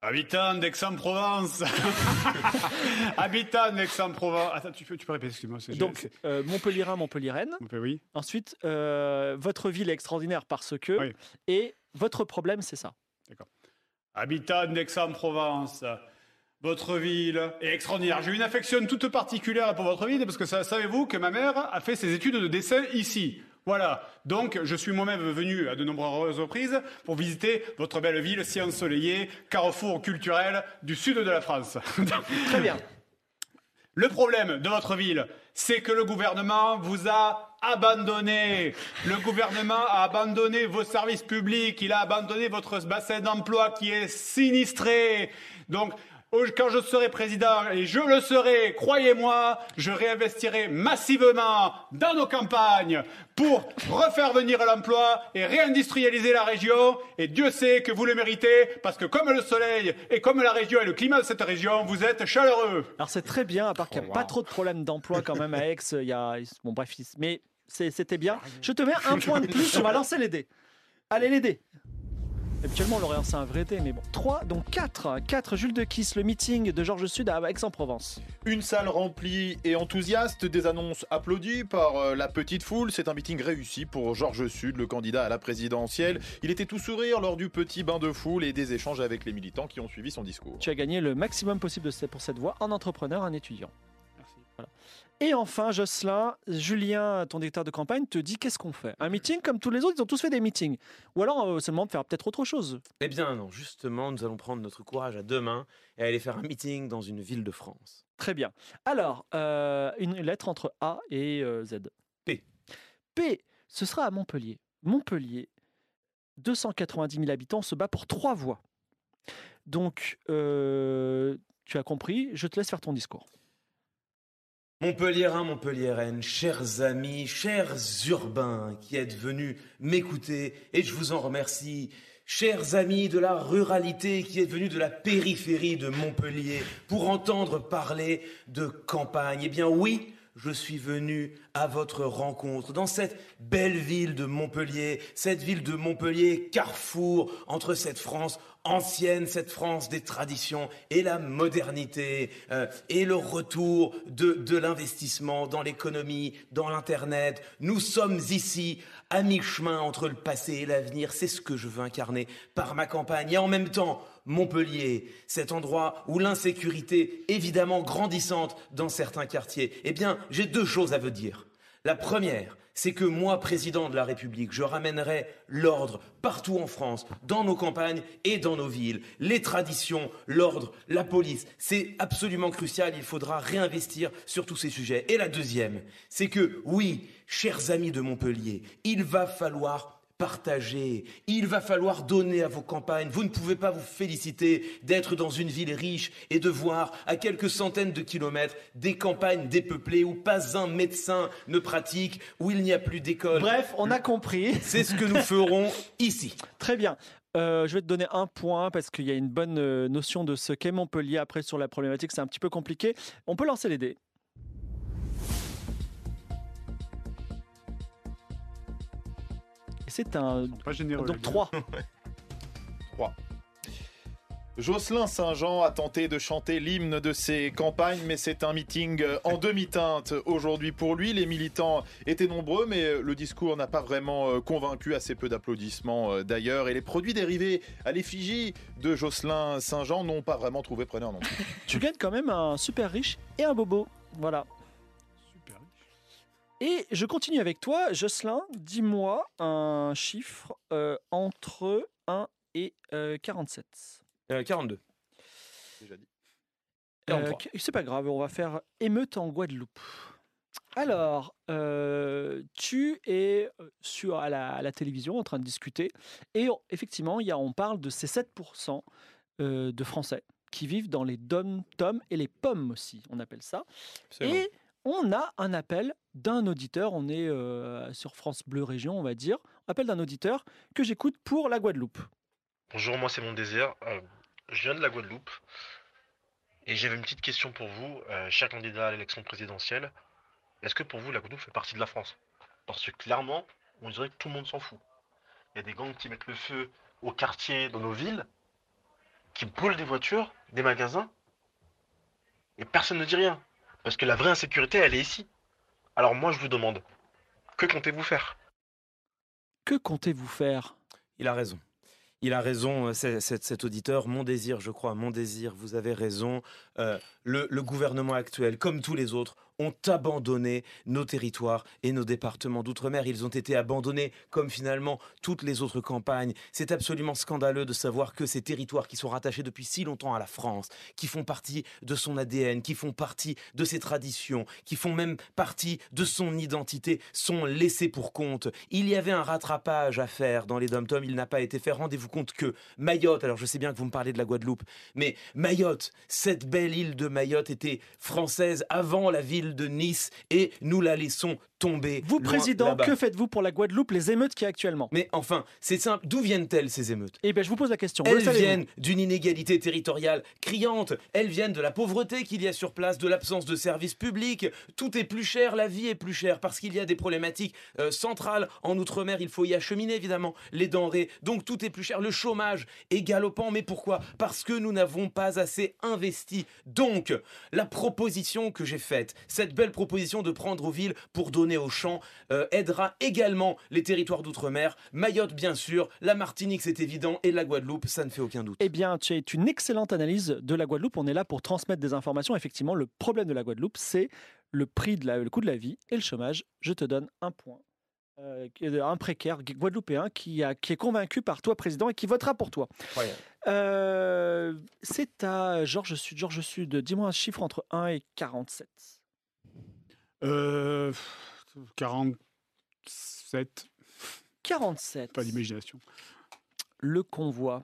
Habitant d'Aix-en-Provence. Habitant d'Aix-en-Provence. Attends, tu peux, tu peux répéter, excuse-moi. c'est- Donc, c'est- euh, Montpellierin, Montpellieraine. Oui. Ensuite, euh, votre ville est extraordinaire parce que. Oui. Et votre problème, c'est ça. Habitant d'Aix-en-Provence. Votre ville est extraordinaire. J'ai une affection toute particulière pour votre ville parce que savez-vous que ma mère a fait ses études de dessin ici. Voilà. Donc, je suis moi-même venu à de nombreuses reprises pour visiter votre belle ville si ensoleillée, carrefour culturel du sud de la France. Très bien. Le problème de votre ville, c'est que le gouvernement vous a abandonné. Le gouvernement a abandonné vos services publics. Il a abandonné votre bassin d'emploi qui est sinistré. Donc, quand je serai président, et je le serai, croyez-moi, je réinvestirai massivement dans nos campagnes pour refaire venir l'emploi et réindustrialiser la région. Et Dieu sait que vous le méritez, parce que comme le soleil et comme la région et le climat de cette région, vous êtes chaleureux. Alors c'est très bien, à part qu'il n'y a Oh, pas trop de problèmes d'emploi quand même à Aix. Il y a... Bon bref, mais c'était bien. Je te mets un point de plus, on va lancer les dés. Allez les dés. Habituellement on aurait lancé un vrai dé, mais bon. 3, donc 4. 4, Jules de Kiss, le meeting de Georges Sud à Aix-en-Provence. Une salle remplie et enthousiaste, des annonces applaudies par euh, la petite foule. C'est un meeting réussi pour Georges Sud, le candidat à la présidentielle. Il était tout sourire lors du petit bain de foule et des échanges avec les militants qui ont suivi son discours. Tu as gagné le maximum possible de pour cette voie, un entrepreneur, un étudiant. Et enfin, Jocelyn, Julien, ton directeur de campagne, te dit qu'est-ce qu'on fait? Un meeting comme tous les autres, ils ont tous fait des meetings. Ou alors, euh, c'est le moment de faire peut-être autre chose. Eh bien non, justement, nous allons prendre notre courage à deux mains et aller faire un meeting dans une ville de France. Très bien. Alors, euh, une lettre entre A et euh, Z. P. P, ce sera à Montpellier. Montpellier, 290 000 habitants, se bat pour trois voix. Donc, euh, tu as compris, je te laisse faire ton discours. Montpelliérain, Montpelliéraine, chers amis, chers urbains qui êtes venus m'écouter, et je vous en remercie. Chers amis de la ruralité qui êtes venus de la périphérie de Montpellier pour entendre parler de campagne, eh bien oui, je suis venu à votre rencontre dans cette belle ville de Montpellier, cette ville de Montpellier, carrefour entre cette France ancienne, cette France des traditions et la modernité, euh, et le retour de, de l'investissement dans l'économie, dans l'Internet. Nous sommes ici à mi-chemin entre le passé et l'avenir. C'est ce que je veux incarner par ma campagne. Et en même temps, Montpellier, cet endroit où l'insécurité, évidemment grandissante dans certains quartiers, eh bien, j'ai deux choses à vous dire. La première, c'est que moi, président de la République, je ramènerai l'ordre partout en France, dans nos campagnes et dans nos villes. Les traditions, l'ordre, la police, c'est absolument crucial. Il faudra réinvestir sur tous ces sujets. Et la deuxième, c'est que oui, chers amis de Montpellier, il va falloir partager. Il va falloir donner à vos campagnes. Vous ne pouvez pas vous féliciter d'être dans une ville riche et de voir à quelques centaines de kilomètres des campagnes dépeuplées où pas un médecin ne pratique, où il n'y a plus d'école. Bref, on a compris. C'est ce que nous ferons ici. Très bien. Euh, je vais te donner un point parce qu'il y a une bonne euh, notion de ce qu'est Montpellier. Après, sur la problématique, c'est un petit peu compliqué. On peut lancer les dés. C'est un. Pas généreux. Donc 3. 3. Jocelyn Saint-Jean a tenté de chanter l'hymne de ses campagnes, mais c'est un meeting en demi-teinte aujourd'hui pour lui. Les militants étaient nombreux, mais le discours n'a pas vraiment euh, convaincu, assez peu d'applaudissements euh, d'ailleurs. Et les produits dérivés à l'effigie de Jocelyn Saint-Jean n'ont pas vraiment trouvé preneur non plus. Tu gagnes quand même un super riche et un bobo. Voilà. Et je continue avec toi, Jocelyn. Dis-moi un chiffre euh, entre 1 et euh, 47. Euh, 42. Déjà dit. Euh, 43. qu- c'est pas grave, on va faire émeute en Guadeloupe. Alors, euh, tu es sur, à, la, à la télévision en train de discuter, et on- effectivement, il y a, on parle de ces 7% euh, de Français qui vivent dans les dom-toms et les pommes aussi, on appelle ça. Et on a un appel d'un auditeur, on est euh, sur France Bleu Région, on va dire, appel d'un auditeur que j'écoute pour la Guadeloupe. Bonjour, moi c'est mon désir. Euh, je viens de la Guadeloupe et j'avais une petite question pour vous, euh, cher candidat à l'élection présidentielle. Est-ce que pour vous la Guadeloupe fait partie de la France? Parce que clairement, on dirait que tout le monde s'en fout. Il y a des gangs qui mettent le feu au quartier, dans nos villes, qui brûlent des voitures, des magasins, et personne ne dit rien. Parce que la vraie insécurité, elle est ici. Alors moi je vous demande, que comptez-vous faire? Que comptez-vous faire? Il a raison. Il a raison, euh, c'est- c'est- cet auditeur. Mon désir, je crois, mon désir, vous avez raison. Euh, le, le gouvernement actuel, comme tous les autres, ont abandonné nos territoires et nos départements d'outre-mer. Ils ont été abandonnés comme finalement toutes les autres campagnes. C'est absolument scandaleux de savoir que ces territoires qui sont rattachés depuis si longtemps à la France, qui font partie de son ADN, qui font partie de ses traditions, qui font même partie de son identité, sont laissés pour compte. Il y avait un rattrapage à faire dans les dom-toms, il n'a pas été fait. Rendez-vous compte que Mayotte, alors je sais bien que vous me parlez de la Guadeloupe, mais Mayotte, cette belle île de Mayotte était française avant la ville de Nice et nous la laissons tomber. Vous, président, que faites-vous pour la Guadeloupe, les émeutes qu'il y a actuellement? Mais enfin, c'est simple, d'où viennent-elles ces émeutes? Eh bien, je vous pose la question. Vous elles viennent d'une inégalité territoriale criante. Elles viennent de la pauvreté qu'il y a sur place, de l'absence de services publics. Tout est plus cher, la vie est plus chère parce qu'il y a des problématiques euh, centrales. En Outre-mer, il faut y acheminer évidemment les denrées. Donc tout est plus cher. Le chômage est galopant. Mais pourquoi? Parce que nous n'avons pas assez investi. Donc, la proposition que j'ai faite, cette belle proposition de prendre aux villes pour donner aux champs, euh, aidera également les territoires d'outre-mer. Mayotte, bien sûr. La Martinique, c'est évident. Et la Guadeloupe, ça ne fait aucun doute. Eh bien, tu as une excellente analyse de la Guadeloupe. On est là pour transmettre des informations. Effectivement, le problème de la Guadeloupe, c'est le prix de la, le coût de la vie et le chômage. Je te donne un point. Euh, un précaire guadeloupéen qui, a, qui est convaincu par toi, président, et qui votera pour toi. Euh, c'est à Georges Sud. Georges Sud, dis-moi un chiffre entre 1 et 47. Euh, 47, 47. pas d'imagination. le convoi.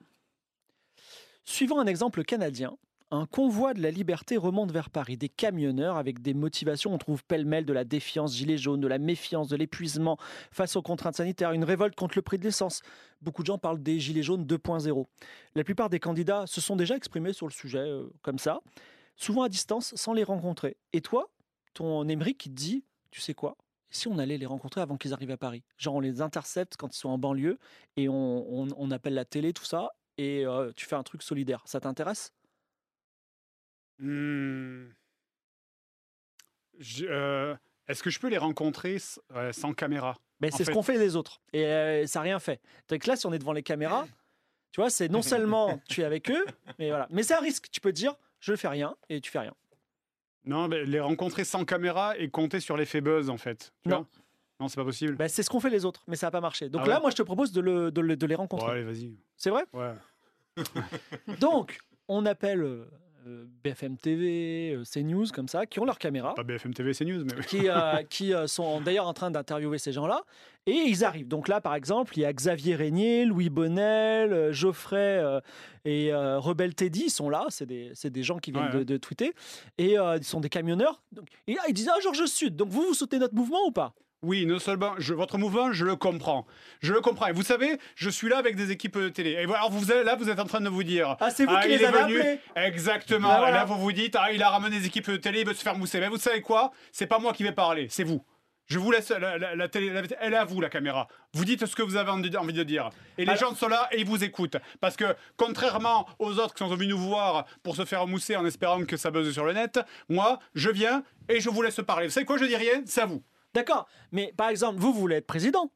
Suivant un exemple canadien, un convoi de la liberté remonte vers Paris. Des camionneurs avec des motivations, on trouve pêle-mêle de la défiance gilet jaune, de la méfiance, de l'épuisement face aux contraintes sanitaires, une révolte contre le prix de l'essence. Beaucoup de gens parlent des gilets jaunes 2.0. La plupart des candidats se sont déjà exprimés sur le sujet euh, comme ça, souvent à distance, sans les rencontrer. Et toi, ton Émeric qui te dit, tu sais quoi si on allait les rencontrer avant qu'ils arrivent à Paris? Genre on les intercepte quand ils sont en banlieue et on, on- on appelle la télé, tout ça, et euh, tu fais un truc solidaire. Ça t'intéresse? Hmm. Euh, Est-ce que je peux les rencontrer euh, sans caméra? Mais En c'est ce qu'ont fait les autres. Et ça n'a rien fait. Donc là, si on est devant les caméras, tu vois, c'est non seulement tu es avec eux, mais voilà. Mais c'est un risque. Tu peux te dire, je fais rien, et tu fais rien. Non, mais les rencontrer sans caméra et compter sur l'effet buzz, en fait. tu Non. vois? Non, c'est pas possible. Ben, c'est ce qu'ont fait les autres, mais ça n'a pas marché. Donc Ah là, ouais moi, je te propose de, le- de le- de les Bon, rencontrer. allez, vas-y. C'est vrai? Ouais. Donc, on appelle euh, BFM TV, euh, CNews, comme ça, qui ont leur caméra. Pas BFM TV, c'est news, mais. qui, euh, qui euh, sont d'ailleurs en train d'interviewer ces gens-là. Et ils arrivent. Donc là, par exemple, il y a Xavier Régnier, Louis Bonnel, euh, Geoffrey euh, et euh, Rebelle Teddy. Ils sont là. C'est des, des gens qui viennent Ouais, de, tweeter. Et euh, ils sont des camionneurs. Donc, et là, ils disent Ah, Georges Sud. Donc vous, vous soutenez notre mouvement ou pas? Oui, non seulement je, votre mouvement, je le comprends. Je le comprends. Et vous savez, je suis là avec des équipes de télé. Et alors vous là, vous êtes en train de vous dire. Ah, c'est vous qui il les avez appelés Exactement. Bah, voilà. Et là, vous vous dites, ah, il a ramené des équipes de télé, il veut se faire mousser. Mais vous savez quoi? C'est pas moi qui vais parler, c'est vous. Je vous laisse la, la- la télé, la- elle est à vous la caméra. Vous dites ce que vous avez envie envie de dire. Et les Alors- gens sont là et ils vous écoutent. Parce que contrairement aux autres qui sont venus nous voir pour se faire mousser en espérant que ça buzz sur le net, moi, je viens et je vous laisse parler. Vous savez quoi, je dis rien, c'est à vous. D'accord, mais par exemple, vous voulez être président.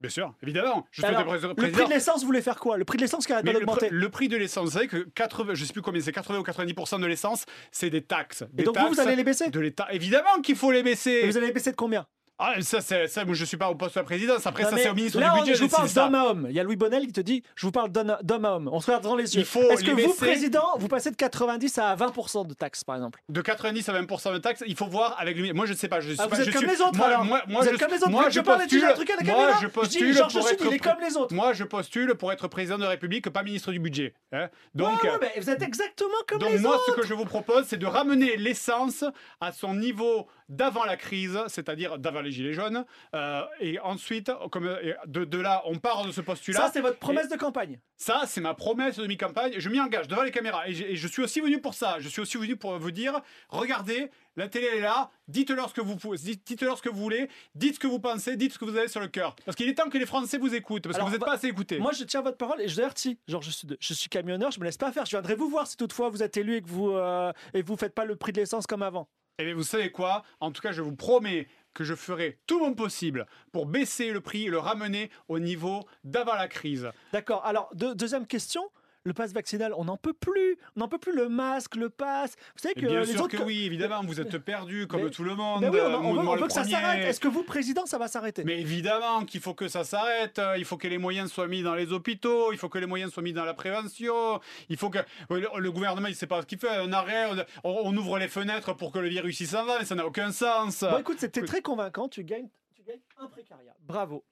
Bien sûr, évidemment. Je Alors, le prix de l'essence, vous voulez faire quoi? Le prix de l'essence qui arrête pas le, prix- d'augmenter? le prix de l'essence, vous savez que 80, je sais plus combien c'est, 80 ou 90% de l'essence, c'est des taxes. Des Et donc vous, vous allez les baisser? De l'État. Évidemment qu'il faut les baisser. Et vous allez les baisser de combien? Ah, ça, c'est, ça, moi, je suis pas au poste de la présidence. Après, Non, ça, c'est au ministre là, du budget. je vous parle d'homme à homme. Il y a Louis Bonnel qui te dit je vous parle d'homme à homme. On se regarde dans les yeux. Est-ce que vous, président, vous passez de 90 à 20% de taxes, par exemple? De 90 à 20% de taxes, il faut voir avec lui. Moi, je ne sais pas. Je suis Ah, pas, vous êtes je comme suis- les autres, Moi, alors. moi, moi, Vous je, êtes comme les autres. Moi, Je parlais un truc à la moi, caméra. je Je dis, postule Georges pour Sud, être. il est comme les autres. Moi, je postule pour être président de la République, pas ministre du budget. hein. Donc. Ouais, ouais, mais vous êtes exactement comme Donc les moi, autres. ce que je vous propose, c'est de ramener l'essence à son niveau d'avant la crise, c'est-à-dire d'avant les gilets jaunes. Euh, et ensuite, comme, et de, de là, on part de ce postulat. Ça, c'est votre promesse de campagne. Ça, c'est ma promesse de mi-campagne. Je m'y engage devant les caméras. Et, je suis aussi venu pour ça. Je suis aussi venu pour vous dire, regardez, la télé elle est là. Dites-leur ce que vous dites- dites-leur ce que vous voulez. Dites ce que vous pensez. Dites ce que vous avez sur le cœur. Parce qu'il est temps que les Français vous écoutent. Parce Alors, que vous n'êtes pas assez écoutés. Moi, je tiens votre parole et je avertis. Genre, je suis, de- je suis camionneur, je me laisse pas faire. Je viendrai vous voir si toutefois vous êtes élu et que vous euh, et vous faites pas le prix de l'essence comme avant. Eh bien, vous savez quoi? En tout cas, je vous promets que je ferai tout mon possible pour baisser le prix et le ramener au niveau d'avant la crise. D'accord. Alors, deux- deuxième question. Le pass vaccinal, on n'en peut plus. On n'en peut plus. Le masque, le pass. Vous savez que bien les sûr autres. que oui, évidemment, vous êtes perdus comme Mais- tout le monde. Ben oui, on, euh, on on veut que ça s'arrête. Est-ce que vous, président, ça va s'arrêter? Mais évidemment qu'il faut que ça s'arrête. euh, Il faut que les moyens soient mis dans les hôpitaux. Il faut que les moyens soient mis dans la prévention. Il faut que le, le gouvernement, il ne sait pas ce qu'il fait. Un arrêt, on, ouvre les fenêtres pour que le virus il s'en va, mais ça n'a aucun sens. Bon, écoute, c'était très convaincant. Tu gagnes, tu gagnes un précaria. Bravo.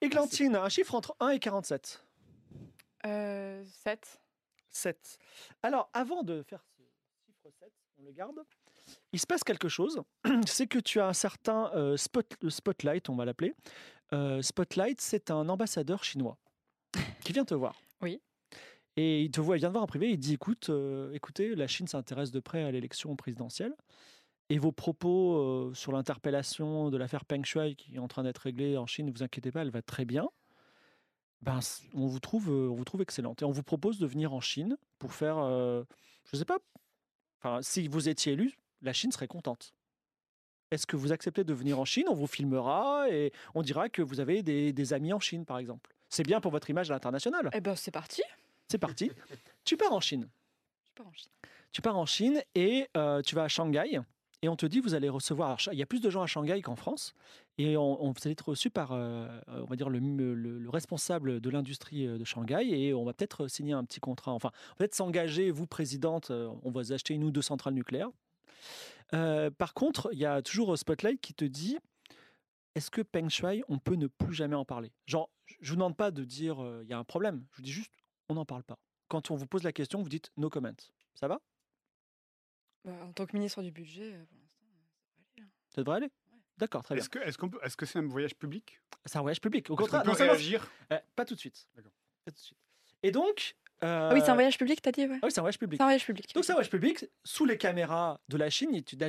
Églantine, un chiffre entre 1 et 47. Euh, 7. 7. Alors, avant de faire ce chiffre 7, on le garde. Il se passe quelque chose. C'est que tu as un certain euh, spot, Spotlight, on va l'appeler. Euh, Spotlight, c'est un ambassadeur chinois qui vient te voir. Oui. Et il te voit, il vient te voir en privé. Il dit écoute, écoutez, la Chine s'intéresse de près à l'élection présidentielle. Et vos propos sur l'interpellation de l'affaire Peng Shuai qui est en train d'être réglée en Chine, ne vous inquiétez pas, elle va très bien. Ben, on vous trouve, euh, on vous trouve excellente et on vous propose de venir en Chine pour faire, euh, je sais pas, enfin, si vous étiez élu, la Chine serait contente. Est-ce que vous acceptez de venir en Chine? On vous filmera et on dira que vous avez des, des amis en Chine, par exemple. C'est bien pour votre image à l'international. Eh ben, c'est parti. C'est parti. tu pars en Chine. Je pars en Chine. Tu pars en Chine et euh, tu vas à Shanghai et on te dit vous allez recevoir. il y a plus de gens à Shanghai qu'en France et on, vous allez être reçu par, euh, on va dire le, le- le responsable de l'industrie euh, de Shanghai et on va peut-être signer un petit contrat. Enfin, peut-être s'engager vous présidente. euh, on va acheter une ou deux centrales nucléaires. Euh, par contre, il y a toujours Spotlight qui te dit est-ce que Peng Shuai, on peut ne plus jamais en parler? Genre, je vous demande pas de dire euh, il y a un problème. Je vous dis juste on n'en parle pas. Quand on vous pose la question, vous dites no comment. Ça va? Bah, en tant que ministre du budget, euh, pour l'instant, euh, ça va aller. hein. Ça devrait aller D'accord, très bien. Est-ce que est-ce qu'on peut- est-ce que c'est un voyage public? C'est un voyage public. Au Est-ce qu'on contraire, peut non réagir? Euh, pas tout de suite. D'accord. Pas tout de suite. Et donc. Ah oui, c'est un voyage public, t'as dit ouais. ah oui, c'est un voyage public. C'est un voyage public. Donc c'est un voyage public sous les caméras de la Chine. Il n'y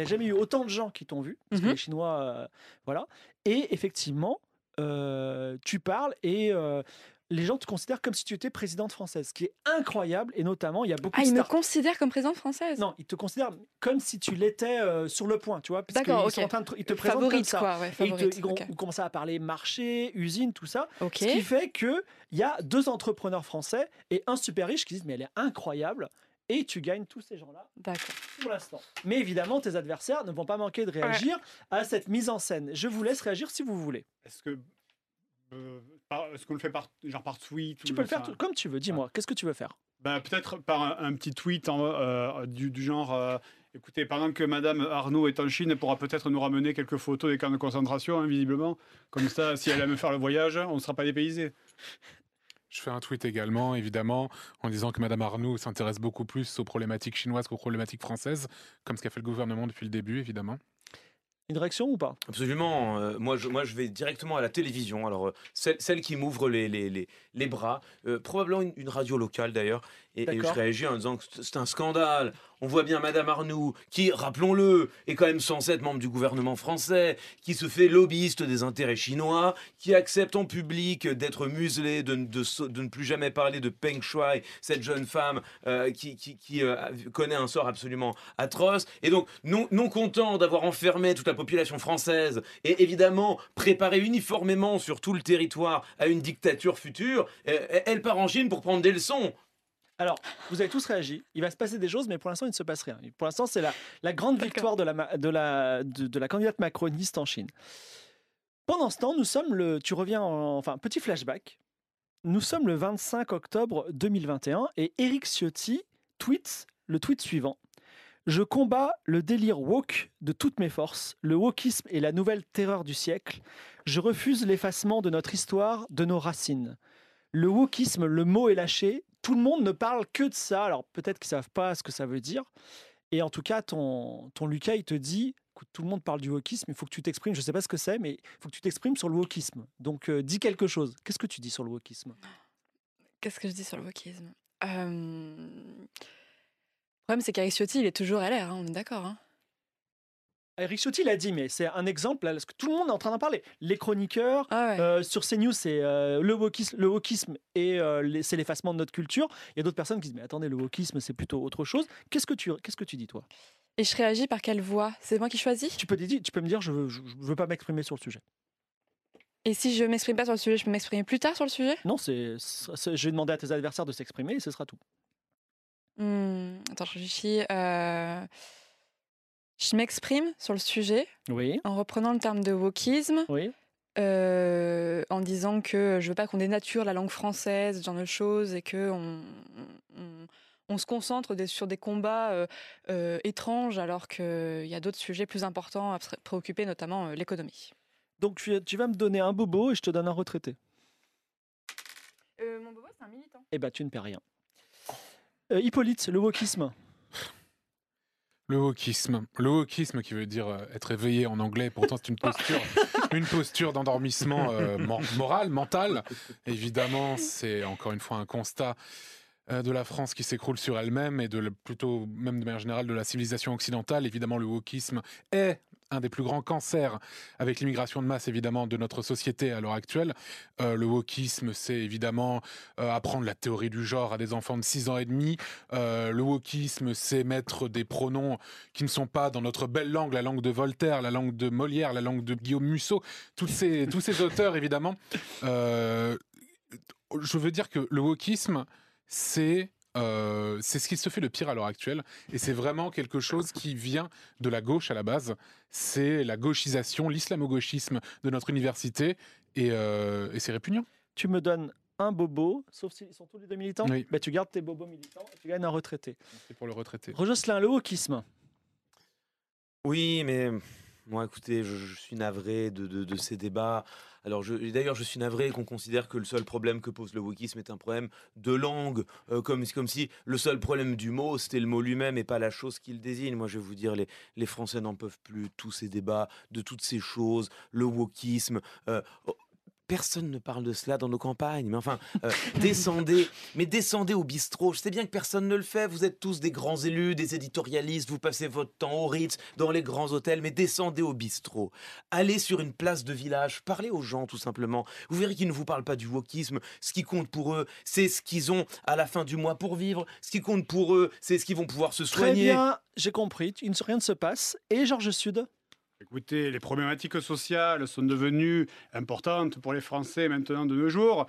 a jamais eu autant de gens qui t'ont vu parce que Mhm. les Chinois, euh, voilà. Et effectivement, euh, tu parles et euh, les gens te considèrent comme si tu étais présidente française, ce qui est incroyable. Et notamment, il y a beaucoup Ah, de il me stars. considère comme présidente française. Non, ils te considèrent comme si tu l'étais euh, sur le point, tu vois. parce D'accord, sont en train de te- ils te présentent comme ça. quoi. Ouais, Et ils, te- ils commencé à parler marché, usine, tout ça. Ok. Ce qui fait qu'il y a deux entrepreneurs français et un super riche qui disent Mais elle est incroyable. Et tu gagnes tous ces gens-là D'accord. pour l'instant. Mais évidemment, tes adversaires ne vont pas manquer de réagir à cette mise en scène. Je vous laisse réagir si vous voulez. Est-ce que euh, par- est-ce qu'on le fait par genre par tweet Tu ou peux le faire comme tu veux. Dis-moi, qu'est-ce que tu veux faire? Ben, peut-être par un, un petit tweet en, euh, du, du genre euh, écoutez, pendant que Madame Arnaud est en Chine, elle pourra peut-être nous ramener quelques photos des camps de concentration, hein, visiblement. Comme ça, si elle aime faire le voyage, on ne sera pas dépaysé. Je fais un tweet également, évidemment, en disant que Madame Arnoux s'intéresse beaucoup plus aux problématiques chinoises qu'aux problématiques françaises, comme ce qu'a fait le gouvernement depuis le début, évidemment. Une réaction ou pas? Absolument. euh, moi, je, vais directement à la télévision. Alors, euh, celle, qui m'ouvre les, bras, euh, probablement une radio locale d'ailleurs. Et, et je réagis en disant que c'est un scandale. on voit bien Madame Arnoux, qui, rappelons-le, est quand même censée être membre du gouvernement français, qui se fait lobbyiste des intérêts chinois, qui accepte en public d'être muselée, de, de de ne plus jamais parler de Peng Shuai, cette jeune femme euh, qui, qui- qui, euh, connaît un sort absolument atroce. Et donc, non, non content d'avoir enfermé toute la population française et évidemment préparé uniformément sur tout le territoire à une dictature future, euh, elle part en Chine pour prendre des leçons. Alors, vous avez tous réagi. Il va se passer des choses, mais pour l'instant, il ne se passe rien. Pour l'instant, c'est la, la grande victoire de la, ma- de, la, de, de la candidate macroniste en Chine. Pendant ce temps, nous sommes le. Tu reviens en. Enfin, petit flashback. Nous sommes le 25 octobre 2021 et Eric Ciotti tweet le tweet suivant. Je combats le délire woke de toutes mes forces. Le wokisme est la nouvelle terreur du siècle. Je refuse l'effacement de notre histoire, de nos racines. Le wokisme, le mot est lâché. Tout le monde ne parle que de ça. Alors peut-être qu'ils savent pas ce que ça veut dire. Et en tout cas, ton, ton Lucas, il te dit, écoute, tout le monde parle du wokisme, il faut que tu t'exprimes. Je sais pas ce que c'est, mais il faut que tu t'exprimes sur le wokisme. Donc euh, dis quelque chose. Qu'est-ce que tu dis sur le wokisme? Qu'est-ce que je dis sur le wokisme? Euh, Le problème, c'est Ciotti, il est toujours LR, hein, on est d'accord. hein. Eric Ciotti l'a dit, mais c'est un exemple, là, parce que tout le monde est en train d'en parler. Les chroniqueurs, Ah ouais. euh, sur CNews, c'est euh, le, wokisme, le wokisme et euh, c'est l'effacement de notre culture. Il y a d'autres personnes qui disent, mais attendez, le wokisme, c'est plutôt autre chose. Qu'est-ce que tu, qu'est-ce que tu dis, toi? Et je réagis par quelle voix? C'est moi qui choisis? Tu peux, tu peux me dire, je veux, je, je veux pas m'exprimer sur le sujet. Et si je m'exprime pas sur le sujet, je peux m'exprimer plus tard sur le sujet? Non, c'est, c'est- je vais demander à tes adversaires de s'exprimer et ce sera tout. Hmm, Attends, je réfléchis. euh, Je m'exprime sur le sujet Oui, en reprenant le terme de wokisme, oui. euh, en disant que je veux pas qu'on dénature la langue française, ce genre de choses, et que on, on- on se concentre des- sur des combats euh, euh, étranges, alors qu'il y a d'autres sujets plus importants à préoccuper, notamment euh, l'économie. Donc tu, tu vas me donner un bobo et je te donne un retraité. mon bobo, c'est un militant. Eh ben, tu ne perds rien. Euh, Hippolyte, le wokisme. Le wokisme. Le wokisme qui veut dire euh, être éveillé en anglais, pourtant c'est une posture, une posture d'endormissement euh, mor- moral, mental. Évidemment, c'est encore une fois un constat euh, de la France qui s'écroule sur elle-même et de plutôt même de manière générale de la civilisation occidentale. Évidemment, le wokisme est un des plus grands cancers avec l'immigration de masse évidemment de notre société à l'heure actuelle. Euh, le wokisme, c'est évidemment euh, apprendre la théorie du genre à des enfants de 6 ans et demi. Euh, le wokisme, c'est mettre des pronoms qui ne sont pas dans notre belle langue, la langue de Voltaire, la langue de Molière, la langue de Guillaume Musso, tous ces, tous ces auteurs évidemment. Je veux dire que le wokisme, c'est euh, c'est ce qui se fait de pire à l'heure actuelle, et c'est vraiment quelque chose qui vient de la gauche à la base. C'est la gauchisation, l'islamo-gauchisme de notre université, et, euh, et c'est répugnant. Tu me donnes un bobo, sauf s'ils sont tous les deux militants. Oui. Bah, tu gardes tes bobos militants et tu gagnes un retraité. C'est pour le retraité. Rejocelin, le wokisme. Oui, mais moi, écoutez, je, je suis navré de, de- de ces débats. Alors, d'ailleurs, je suis navré qu'on considère que le seul problème que pose le wokisme est un problème de langue, euh, comme, si le seul problème du mot, c'était le mot lui-même et pas la chose qu'il désigne. Moi, je vais vous dire, les, Français n'en peuvent plus tous ces débats, de toutes ces choses, le wokisme. euh, oh, Personne ne parle de cela dans nos campagnes. Mais enfin, euh, descendez, mais descendez au bistrot. Je sais bien que personne ne le fait. Vous êtes tous des grands élus, des éditorialistes. Vous passez votre temps au Ritz, dans les grands hôtels. Mais descendez au bistrot. Allez sur une place de village. Parlez aux gens, tout simplement. Vous verrez qu'ils ne vous parlent pas du wokisme. Ce qui compte pour eux, c'est ce qu'ils ont à la fin du mois pour vivre. Ce qui compte pour eux, c'est ce qu'ils vont pouvoir se Très soigner. bien, j'ai compris. Il ne- Rien ne se passe. Et Georges Sud? Écoutez, les problématiques sociales sont devenues importantes pour les Français maintenant de nos jours.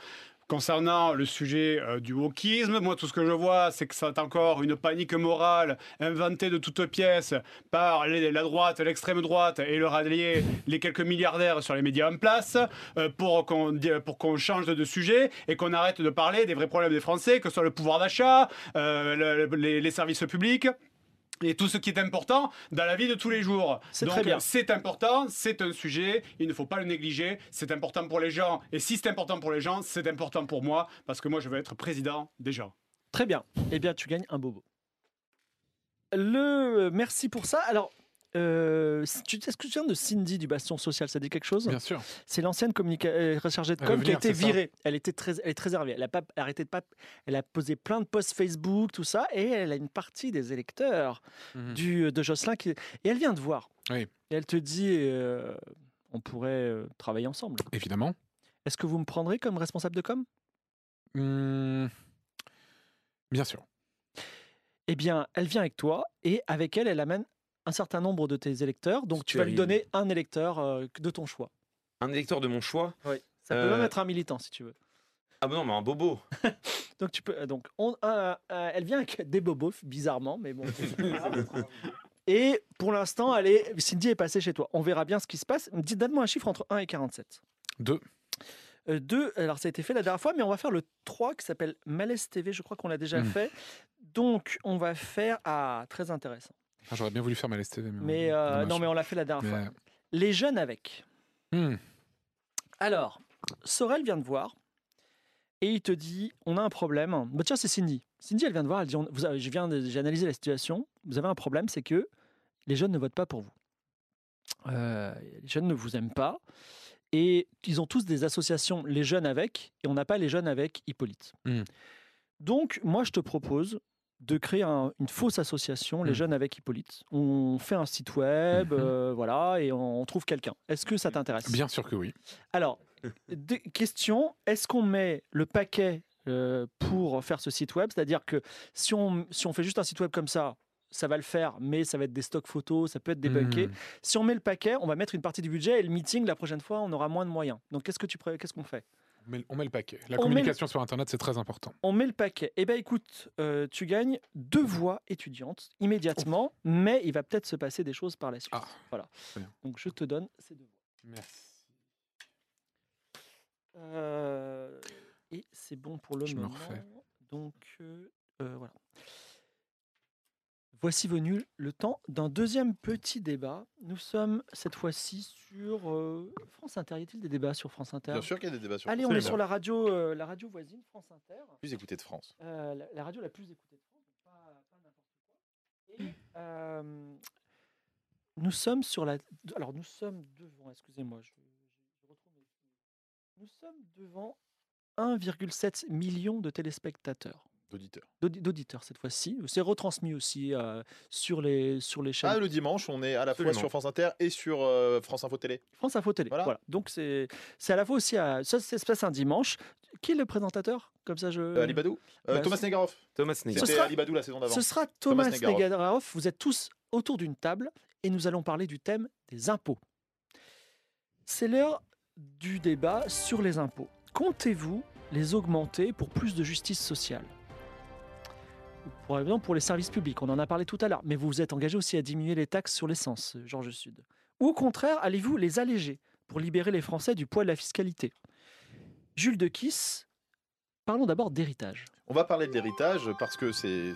Concernant le sujet euh, du wokisme, moi tout ce que je vois, c'est que c'est encore une panique morale inventée de toutes pièces par la droite, l'extrême droite et le rallier, les quelques milliardaires sur les médias en place, euh, pour qu'on change de sujet et qu'on arrête de parler des vrais problèmes des Français, que ce soit le pouvoir d'achat, euh, le- le- les- les services publics et tout ce qui est important dans la vie de tous les jours. C'est Donc, très bien. C'est important, c'est un sujet, il ne faut pas le négliger, c'est important pour les gens. Et si c'est important pour les gens, c'est important pour moi, parce que moi, je veux être président des gens. Très bien. Eh bien, tu gagnes un bobo. Le merci pour ça. Alors, euh, tu est-ce que tu viens de Cindy du Bastion Social? Ça dit quelque chose? Bien sûr. C'est l'ancienne euh, rechargée de com qui a été ça virée. Elle était très, elle est très. Elle a pas arrêté de pas. Elle a posé plein de posts Facebook, tout ça, et elle a une partie des électeurs Mhm. du, de Jocelyn qui, et elle vient te voir. Oui. Et elle te dit, euh, on pourrait euh, travailler ensemble. Évidemment. Est-ce que vous me prendrez comme responsable de com? Hmm, Bien sûr. Eh bien, elle vient avec toi et avec elle, elle amène un certain nombre de tes électeurs. Donc, tu vas lui donner un électeur euh, de ton choix. Un électeur de mon choix Oui. Ça peut Euh, même être un militant si tu veux. Ah bah non, mais un bobo. Donc, tu peux. euh, Donc, on- euh, euh, elle vient avec des bobos, bizarrement, mais bon. et pour l'instant, elle est, Cindy est passée chez toi. On verra bien ce qui se passe. Dis- Donne-moi un chiffre entre 1 et 47. Deux. 2, alors ça a été fait la dernière fois, mais on va faire le 3 qui s'appelle Malaise TV. Je crois qu'on l'a déjà Mm. fait. Donc, on va faire. Ah, très intéressant. Ah, J'aurais bien voulu faire ma LSTV. Mais, Mais euh, non, mais on l'a fait la dernière Mais, fois. Les jeunes avec. hmm, Alors, Sorel vient de voir et il te dit on a un problème. Bah, tiens, c'est Cindy. Cindy, elle vient de voir. Elle dit on- vous je viens de- j'ai analysé la situation. Vous avez un problème, c'est que les jeunes ne votent pas pour vous. Euh, les jeunes ne vous aiment pas. Et ils ont tous des associations, les jeunes avec, et on n'a pas les jeunes avec Hippolyte. Hmm. Donc, moi, je te propose de créer un- une fausse association, les Hmm. jeunes avec Hippolyte. On fait un site web, Mhm. euh, voilà, et on, on trouve quelqu'un. Est-ce que ça t'intéresse? Bien sûr que oui. alors, question, est-ce qu'on met le paquet euh, pour faire ce site web? C'est-à-dire que si on, si on fait juste un site web comme ça, ça va le faire, mais ça va être des stocks photos, ça peut être débunké. Hmm. Si on met le paquet, on va mettre une partie du budget et le meeting, la prochaine fois, on aura moins de moyens. Donc, qu'est-ce que tu pré- qu'est-ce qu'on fait? Met, on met le paquet. La On met le- communication sur Internet, c'est très important. On met le paquet. Eh bien, écoute, euh, tu gagnes deux voix étudiantes immédiatement, mais il va peut-être se passer des choses par la suite. Ah, voilà. Donc, je te donne ces deux voix. Merci. Euh, et c'est bon pour le Je me moment. refais. Donc euh, voilà. Voici venu le temps d'un deuxième petit débat. Nous sommes cette fois-ci sur euh, France Inter. Y a-t-il des débats sur France Inter? Bien sûr qu'il y a des débats sur Allez, France on est Inter. sur la radio, euh, la radio voisine, France Inter, plus écouté de France. Euh, la, la radio la plus écoutée de France, donc pas, pas n'importe quoi. Et nous sommes sur la. Alors nous sommes devant. Excusez-moi, je, je- je retrouve mes. Nous sommes devant 1,7 million de téléspectateurs. D'auditeurs. D'audi- D'auditeurs cette fois-ci. C'est retransmis aussi euh, sur, les, sur les chaînes. Ah, le dimanche, on est à la Absolument. fois sur France Inter et sur euh, France Info Télé. France Info Télé. Voilà. Voilà. Donc c'est c'est à la fois aussi à. Ça, ça se passe un dimanche. Qui est le présentateur? Comme ça, je. Euh, Ali Badou Euh, bah, Thomas Negaroff. Thomas Snake. Ce C'était sera- Ali Badou la saison d'avant. Ce sera Thomas Thomas Negaroff. Negaroff. Vous êtes tous autour d'une table et nous allons parler du thème des impôts. C'est l'heure du débat sur les impôts. Comptez-vous les augmenter pour plus de justice sociale? Pour les services publics, on en a parlé tout à l'heure, mais vous vous êtes engagé aussi à diminuer les taxes sur l'essence, Georges Sud. Ou au contraire, allez-vous les alléger pour libérer les Français du poids de la fiscalité? Jules de Kiss, parlons d'abord d'héritage. On va parler de l'héritage parce que c'est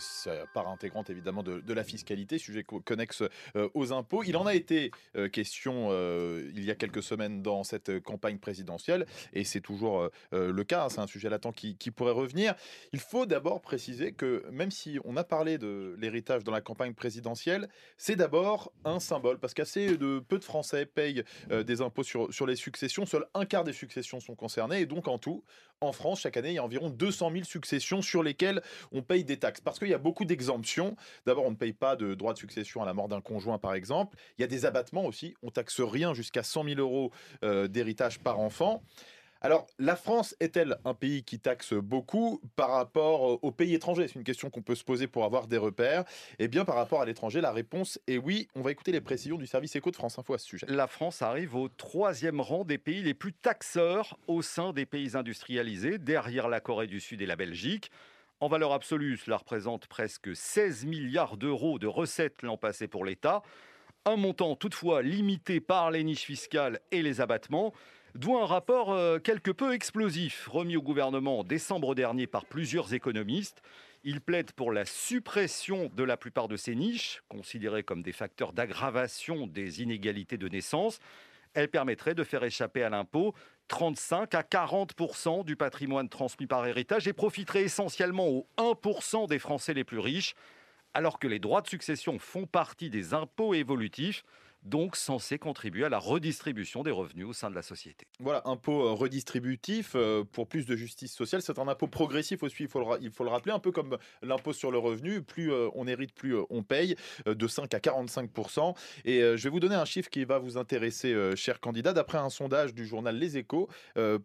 part intégrante évidemment de, la fiscalité, sujet co- connexe euh, aux impôts. Il en a été euh, question euh, il y a quelques semaines dans cette campagne présidentielle et c'est toujours le cas. c'est un sujet latent qui, qui pourrait revenir. Il faut d'abord préciser que même si on a parlé de l'héritage dans la campagne présidentielle, c'est d'abord un symbole parce qu'assez peu de Français payent des impôts sur, sur les successions. Seul un quart des successions sont concernées et donc en tout, en France, chaque année, il y a environ 200 000 successions sur lesquelles on paye des taxes. Parce qu'il y a beaucoup d'exemptions. D'abord, on ne paye pas de droit de succession à la mort d'un conjoint, par exemple. Il y a des abattements aussi. On taxe rien jusqu'à 100 000 euros euh, d'héritage par enfant. Alors, la France est-elle un pays qui taxe beaucoup par rapport euh, aux pays étrangers? C'est une question qu'on peut se poser pour avoir des repères. Eh bien, par rapport à l'étranger, la réponse est oui. On va écouter les précisions du service éco de France Info à ce sujet. La France arrive au troisième rang des pays les plus taxeurs au sein des pays industrialisés, derrière la Corée du Sud et la Belgique. En valeur absolue, cela représente presque 16 milliards d'euros de recettes l'an passé pour l'État. Un montant toutefois limité par les niches fiscales et les abattements, d'où un rapport euh, quelque peu explosif remis au gouvernement en décembre dernier par plusieurs économistes. Il plaide pour la suppression de la plupart de ces niches, considérées comme des facteurs d'aggravation des inégalités de naissance. Elle permettrait de faire échapper à l'impôt 35 à 40% du patrimoine transmis par héritage et profiterait essentiellement aux 1% des Français les plus riches. alors que les droits de succession font partie des impôts évolutifs donc censés contribuer à la redistribution des revenus au sein de la société. Voilà, impôt euh, redistributif euh, pour plus de justice sociale. C'est un impôt progressif aussi, il faut le, rappeler, un peu comme l'impôt sur le revenu. Plus euh, on hérite, plus on paye, de 5 à 45 Et je vais vous donner un chiffre qui va vous intéresser, chers candidats. D'après un sondage du journal Les Échos,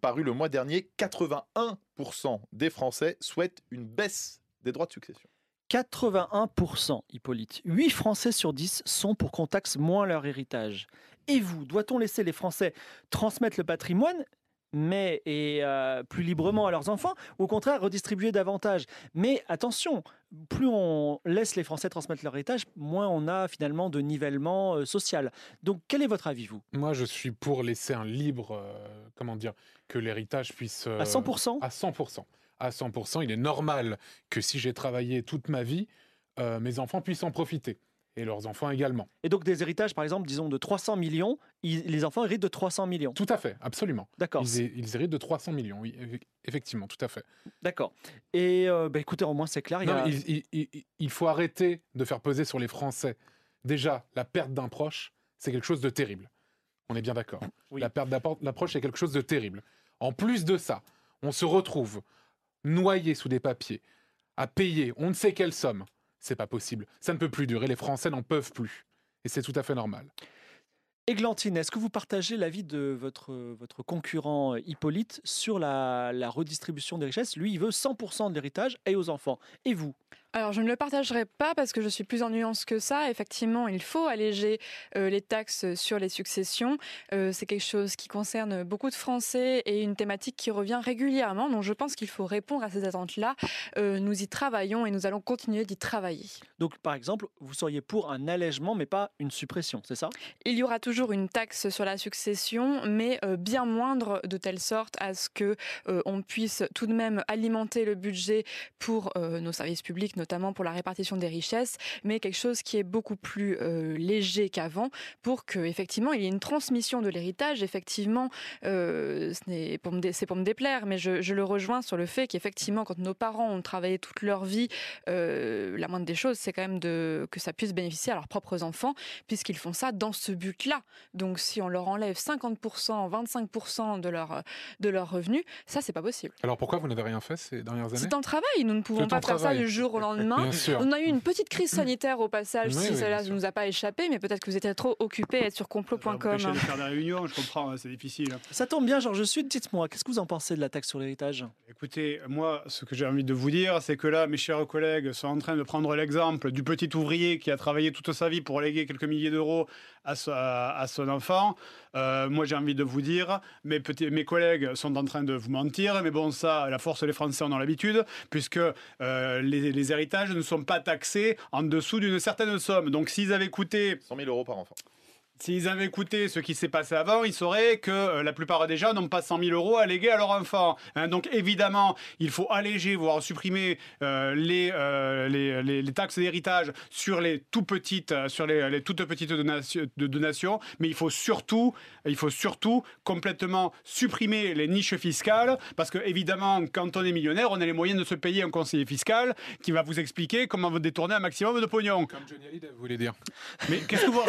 paru le mois dernier, 81% des Français souhaitent une baisse des droits de succession. 81%, Hippolyte. 8 Français sur 10 sont pour qu'on taxe moins leur héritage. Et vous, doit-on laisser les Français transmettre le patrimoine mais et euh, plus librement à leurs enfants, ou au contraire redistribuer davantage? Mais attention, plus on laisse les Français transmettre leur héritage, moins on a finalement de nivellement euh, social. Donc quel est votre avis, vous? Moi, je suis pour laisser un libre, euh, comment dire, que l'héritage puisse... À 100% À 100%. À 100%, il est normal que si j'ai travaillé toute ma vie, euh, mes enfants puissent en profiter. Et leurs enfants également. Et donc des héritages, par exemple, disons de 300 millions, ils- les enfants héritent de 300 millions. Tout à fait, absolument. D'accord. Ils, hé- ils héritent de 300 millions, oui, eff- effectivement, tout à fait. D'accord. Et euh, bah, écoutez, au moins c'est clair. il y Non, a- il, il- il- il faut arrêter de faire peser sur les Français. Déjà, la perte d'un proche, c'est quelque chose de terrible. On est bien d'accord. Oui. La perte d'apport- d'un proche, c'est quelque chose de terrible. En plus de ça, on se retrouve noyé sous des papiers, à payer on ne sait quelle somme. C'est pas possible. Ça ne peut plus durer. Les Français n'en peuvent plus. Et c'est tout à fait normal. Églantine, est-ce que vous partagez l'avis de votre, votre concurrent Hippolyte sur la, la redistribution des richesses? Lui, il veut 100% de l'héritage et aux enfants. Et vous? Alors, je ne le partagerai pas parce que je suis plus en nuance que ça. Effectivement, il faut alléger euh, les taxes sur les successions. Euh, c'est quelque chose qui concerne beaucoup de Français et une thématique qui revient régulièrement. Donc, je pense qu'il faut répondre à ces attentes-là. Euh, nous y travaillons et nous allons continuer d'y travailler. Donc, par exemple, vous seriez pour un allègement, mais pas une suppression, c'est ça? Il y aura toujours une taxe sur la succession, mais bien moindre, de telle sorte à ce que on puisse tout de même alimenter le budget pour nos services publics, notamment pour la répartition des richesses, mais quelque chose qui est beaucoup plus euh, léger qu'avant, pour que effectivement il y ait une transmission de l'héritage. Effectivement, euh, ce n'est pour me dé- c'est pour me déplaire, mais je, je le rejoins sur le fait qu'effectivement, quand nos parents ont travaillé toute leur vie, euh, la moindre des choses, c'est quand même de, que ça puisse bénéficier à leurs propres enfants, puisqu'ils font ça dans ce but-là. Donc, si on leur enlève 50%, 25% de leur, de leurs revenus, ça, c'est pas possible. Alors pourquoi vous n'avez rien fait ces dernières années? C'est un travail. Nous ne pouvons pas faire ça du jour au lendemain. Bien sûr. On a eu une petite crise sanitaire au passage, Oui, si oui, cela ne nous a pas échappé, mais peut-être que vous étiez trop occupés à être sur complot.com. De faire des réunions, je comprends, hein, c'est difficile. Ça tombe bien, Georges Sud. Dites-moi, qu'est-ce que vous en pensez de la taxe sur l'héritage? Écoutez, moi, ce que j'ai envie de vous dire, c'est que là, mes chers collègues sont en train de prendre l'exemple du petit ouvrier qui a travaillé toute sa vie pour léguer quelques milliers d'euros à son enfant. Euh, moi, j'ai envie de vous dire, mes, collègues sont en train de vous mentir, mais bon, ça, la force des Français en ont l'habitude, puisque euh, les, les héritages ne sont pas taxés en dessous d'une certaine somme. Donc, s'ils avaient coûté 100 000 euros par enfant. S'ils avaient écouté ce qui s'est passé avant, ils sauraient que euh, la plupart des gens n'ont pas 100 000 euros à léguer à leur enfant. Hein, donc évidemment, il faut alléger, voire supprimer euh, les, euh, les, les- les taxes d'héritage sur les tout petites, sur les, les toutes petites de donations. Mais il faut surtout, il faut surtout complètement supprimer les niches fiscales, parce que évidemment, quand on est millionnaire, on a les moyens de se payer un conseiller fiscal qui va vous expliquer comment vous détourner un maximum de pognon. Comme Johnny Hallyday, vous voulez dire Mais qu'est-ce que vous.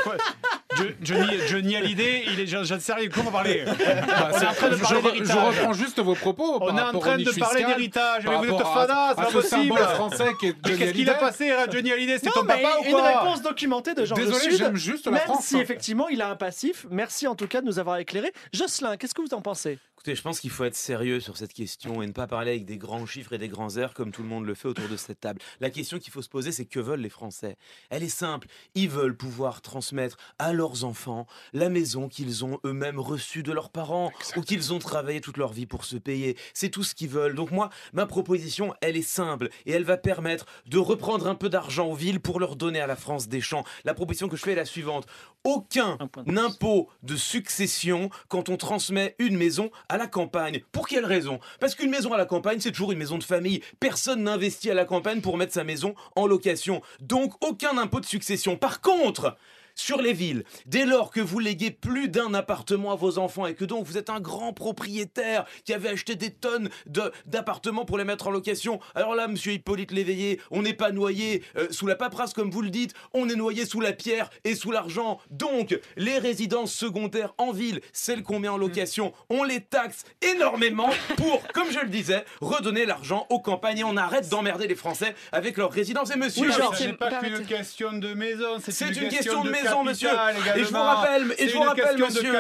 Je- Johnny, Johnny Hallyday, il est. Sais rien, comment parler Bah, On est en train de parler je- je d'héritage. reprends juste vos propos. On est en train de parler d'héritage, mais vous êtes fada, c'est pas possible. français qui est Johnny Qu'est-ce qu'il a passé à Johnny Hallyday C'est ton papa ou une quoi réponse documentée de Georges Désolé, j'aime juste la Même France. si effectivement il a un passif. Merci en tout cas de nous avoir éclairé. Jocelyn, qu'est-ce que vous en pensez? Écoutez, je pense qu'il faut être sérieux sur cette question et ne pas parler avec des grands chiffres et des grands airs comme tout le monde le fait autour de cette table. La question qu'il faut se poser, c'est que veulent les Français? Elle est simple. Ils veulent pouvoir transmettre à leurs enfants la maison qu'ils ont eux-mêmes reçue de leurs parents ou qu'ils ont travaillé toute leur vie pour se payer. C'est tout ce qu'ils veulent. Donc moi, ma proposition, elle est simple et elle va permettre de reprendre un peu d'argent aux villes pour leur donner à la France des champs. La proposition que je fais est la suivante. Aucun impôt de succession quand on transmet une maison à la campagne. Pour quelle raison? Parce qu'une maison à la campagne, c'est toujours une maison de famille. Personne n'investit à la campagne pour mettre sa maison en location. Donc aucun impôt de succession. Par contre, sur les villes. Dès lors que vous léguez plus d'un appartement à vos enfants et que donc vous êtes un grand propriétaire qui avait acheté des tonnes de- d'appartements pour les mettre en location, alors là, monsieur Hippolyte Léveillé, on n'est pas noyé euh, sous la paperasse comme vous le dites, on est noyé sous la pierre et sous l'argent. Donc, les résidences secondaires en ville, celles qu'on met en location, on les taxe énormément pour, comme je le disais, redonner l'argent aux campagnes et on arrête d'emmerder les Français avec leurs résidences. Et monsieur, Oui, alors, ce n'est pas qu'une question de maison, c'est c'est une, une question de maison, capital monsieur. Et je vous rappelle, et je vous rappelle, monsieur,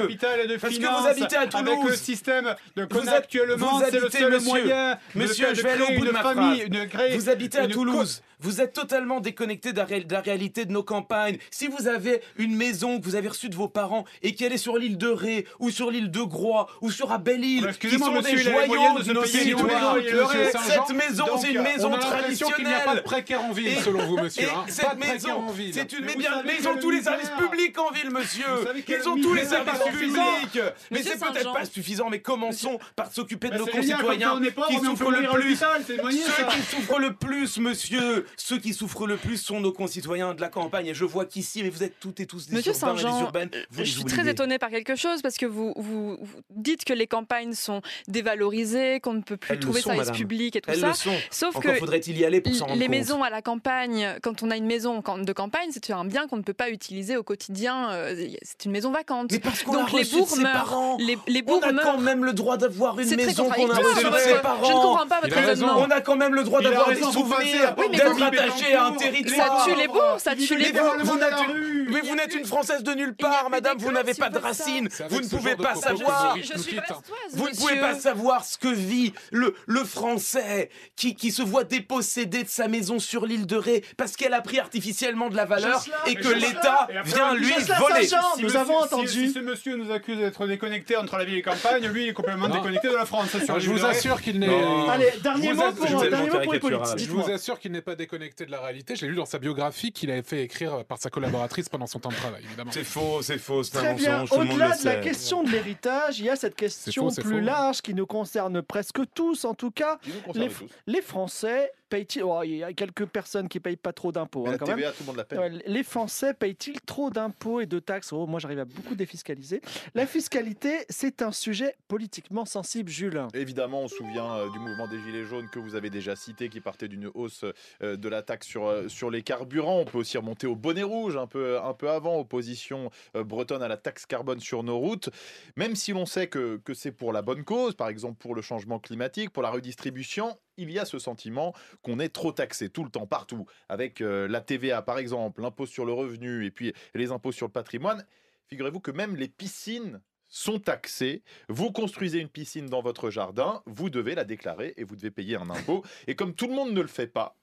parce que vous habitez à Avec Toulouse. le système de Vous hab- actuellement, vous le habitez, seul monsieur. Monsieur, je vais aller au bout de ma famille, Vous habitez à Toulouse. Vous êtes totalement déconnecté de la, réalité de nos campagnes. Si vous avez une maison que vous avez reçue de vos parents et qu'elle est sur l'île de Ré ou sur l'île de Groix ou sur Abbelle-Île, Bah, qui sont des il joyaux de le Ré, cette maison, c'est une maison l'impression qu'il n'y a pas de traditionnelle. précaire en ville, selon vous, monsieur. Hein. cette Pas de précaire maison, c'est une Mais mais vous bien, savez mais ils ont quelle tous les. Services publics en ville, monsieur. Ils ont tous les services publics. Mais c'est peut-être pas suffisant, mais commençons par s'occuper de nos concitoyens qui souffrent le plus. Ceux qui souffrent le plus, monsieur, ceux qui souffrent le plus sont nos concitoyens de la campagne. Et je vois qu'ici, mais vous êtes toutes et tous des Monsieur urbains et des Saint-Jean, urbaines. Vous je suis très étonnée par quelque chose parce que vous, vous, vous dites que les campagnes sont dévalorisées, qu'on ne peut plus Elles trouver madame. publics et tout Elles ça. le sont. Sauf Encore que faudrait-il y aller pour s'en rendre les compte. maisons à la campagne, quand on a une maison de campagne, c'est un bien qu'on ne peut pas utiliser au quotidien. euh, C'est une maison vacante. Mais parce qu'on Donc a les bourgs ses meurent. parents. Les, les On a quand même le droit d'avoir une maison qu'on a reçue de ses parents. je ne comprends pas votre raisonnement. On a quand même le droit d'avoir des souvenirs, Oui, d'être attaché à un Ça territoire. tue les bourgs, ça tue les bourgs. mais vous n'êtes une Française de nulle part, madame. Vous n'avez pas de ça. racines. Avec Vous ne pouvez pas savoir. Vous ne pouvez pas savoir ce que vit le, le Français qui, qui se voit dépossédé de sa maison sur l'île de Ré parce qu'elle a pris artificiellement de la valeur et que l'État vient lui voler. Si nous monsieur- avons entendu. Si, ce monsieur nous accuse d'être déconnecté entre la ville et la campagne, lui il est complètement Non. déconnecté de la France. je vous assure qu'il n'est. Allez, dernier mot pour, dernier mot pour Hippolyte. Je vous assure qu'il n'est pas déconnecté de la réalité. Je l'ai lu dans sa biographie qu'il avait fait écrire par sa collaboratrice pendant son temps de travail, évidemment. C'est faux, c'est faux, c'est Très un bien. mensonge, Au-delà de la question de l'héritage, il y a cette question plus large qui nous concerne presque tous, en tout cas. Les Français payent-ils. oh, il y a quelques personnes qui payent pas trop d'impôts hein, le. Ouais, Les Français payent-ils trop d'impôts et de taxes? Oh, moi, j'arrive à beaucoup défiscaliser. La fiscalité, c'est un sujet politiquement sensible, Jules. Évidemment, on se souvient euh, du mouvement des Gilets jaunes que vous avez déjà cité, qui partait d'une hausse euh, de la taxe sur, euh, sur les carburants. On peut aussi remonter au bonnet rouge un peu, un peu avant, opposition bretonne à la taxe carbone sur nos routes. Même si l'on sait que, que c'est pour la bonne cause, par exemple pour le changement climatique, pour la redistribution, il y a ce sentiment qu'on est trop taxé tout le temps, partout, avec euh, la TVA par exemple, l'impôt sur le revenu et puis les impôts sur le patrimoine. Figurez-vous que même les piscines sont taxées. Vous construisez une piscine dans votre jardin, vous devez la déclarer et vous devez payer un impôt. Et comme tout le monde ne le fait pas,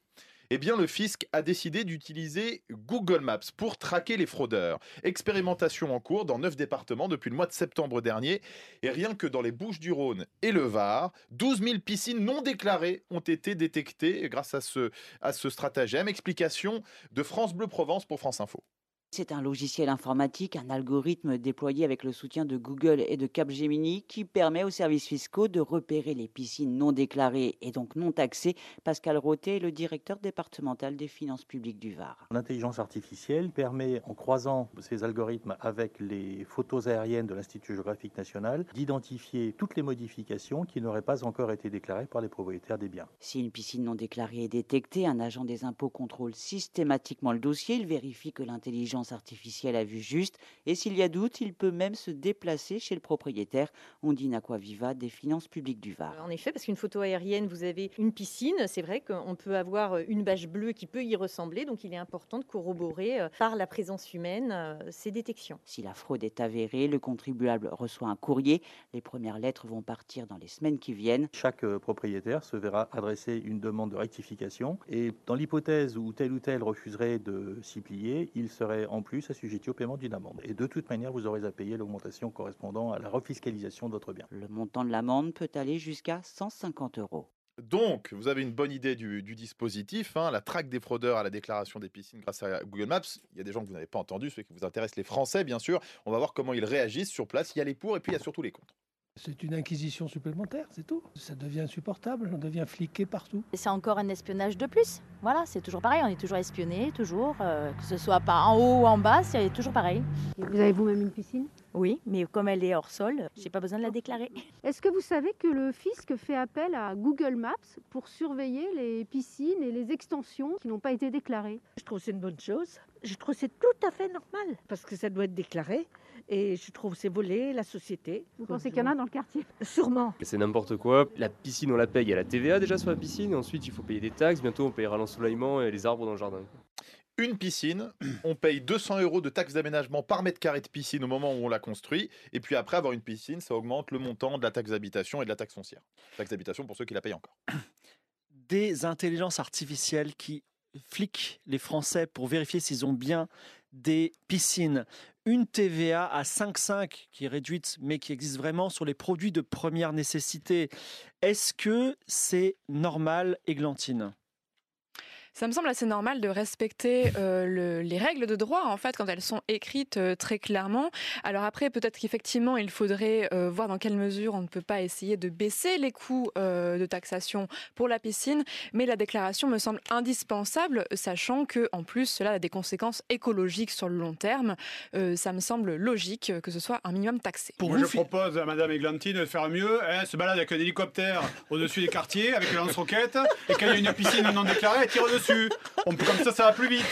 eh bien, le fisc a décidé d'utiliser Google Maps pour traquer les fraudeurs. Expérimentation en cours dans neuf départements depuis le mois de septembre dernier. Et rien que dans les Bouches-du-Rhône et le Var, 12 000 piscines non déclarées ont été détectées grâce à ce, à ce stratagème. Explication de France Bleu Provence pour France Info. C'est un logiciel informatique, un algorithme déployé avec le soutien de Google et de Capgemini qui permet aux services fiscaux de repérer les piscines non déclarées et donc non taxées. Pascal Roté est le directeur départemental des finances publiques du Var. L'intelligence artificielle permet, en croisant ces algorithmes avec les photos aériennes de l'Institut géographique national, d'identifier toutes les modifications qui n'auraient pas encore été déclarées par les propriétaires des biens. Si une piscine non déclarée est détectée, un agent des impôts contrôle systématiquement le dossier. Il vérifie que l'intelligence artificielle a vu juste et s'il y a doute, il peut même se déplacer chez le propriétaire. Ondine Aquaviva des finances publiques du Var. En effet, parce qu'une photo aérienne, vous avez une piscine, c'est vrai qu'on peut avoir une bâche bleue qui peut y ressembler, donc il est important de corroborer euh, par la présence humaine euh, ces détections. Si la fraude est avérée, le contribuable reçoit un courrier. Les premières lettres vont partir dans les semaines qui viennent. Chaque euh, propriétaire se verra adresser une demande de rectification et dans l'hypothèse où tel ou tel refuserait de s'y plier, il serait en plus assujetti au paiement d'une amende. Et de toute manière, vous aurez à payer l'augmentation correspondant à la refiscalisation de votre bien. Le montant de l'amende peut aller jusqu'à 150 euros. Donc, vous avez une bonne idée du, du dispositif, hein, la traque des fraudeurs à la déclaration des piscines grâce à Google Maps. Il y a des gens que vous n'avez pas entendus, ceux qui vous intéressent, les Français, bien sûr. On va voir comment ils réagissent sur place. Il y a les pour et puis il y a surtout les contre. C'est une inquisition supplémentaire, c'est tout. Ça devient insupportable, on devient fliqué partout. Et c'est encore un espionnage de plus. Voilà, c'est toujours pareil, on est toujours espionné, toujours, euh, que ce soit pas en haut ou en bas, c'est toujours pareil. Vous avez vous-même une piscine? Oui, mais comme elle est hors sol, j'ai pas besoin de la déclarer. Est-ce que vous savez que le fisc fait appel à Google Maps pour surveiller les piscines et les extensions qui n'ont pas été déclarées? Je trouve que c'est une bonne chose. Je trouve que c'est tout à fait normal parce que ça doit être déclaré. Et je trouve que c'est voler la société. Vous pensez qu'il y en a dans le quartier? Sûrement. C'est n'importe quoi. La piscine, on la paye. Il y a la TVA déjà sur la piscine. Ensuite, il faut payer des taxes. Bientôt, on payera l'ensoleillement et les arbres dans le jardin. Une piscine, on paye 200 euros de taxe d'aménagement par mètre carré de piscine au moment où on la construit. Et puis après, avoir une piscine, ça augmente le montant de la taxe d'habitation et de la taxe foncière. Taxe d'habitation pour ceux qui la payent encore. Des intelligences artificielles qui fliquent les Français pour vérifier s'ils ont bien des piscines. Une TVA à 5,5 qui est réduite, mais qui existe vraiment sur les produits de première nécessité. Est-ce que c'est normal, Églantine? Ça me semble assez normal de respecter euh, le- les règles de droit, en fait, quand elles sont écrites euh, très clairement. Alors après, peut-être qu'effectivement, il faudrait euh, voir dans quelle mesure on ne peut pas essayer de baisser les coûts euh, de taxation pour la piscine, mais la déclaration me semble indispensable, sachant que en plus, cela a des conséquences écologiques sur le long terme. Euh, ça me semble logique que ce soit un minimum taxé. Moi, je propose à Madame Églantine de faire mieux, hein, se balade avec un hélicoptère au-dessus des quartiers, avec un lance-roquette, et quand il y a une piscine non déclarée, elle tire dessus. On comme ça, ça va plus vite.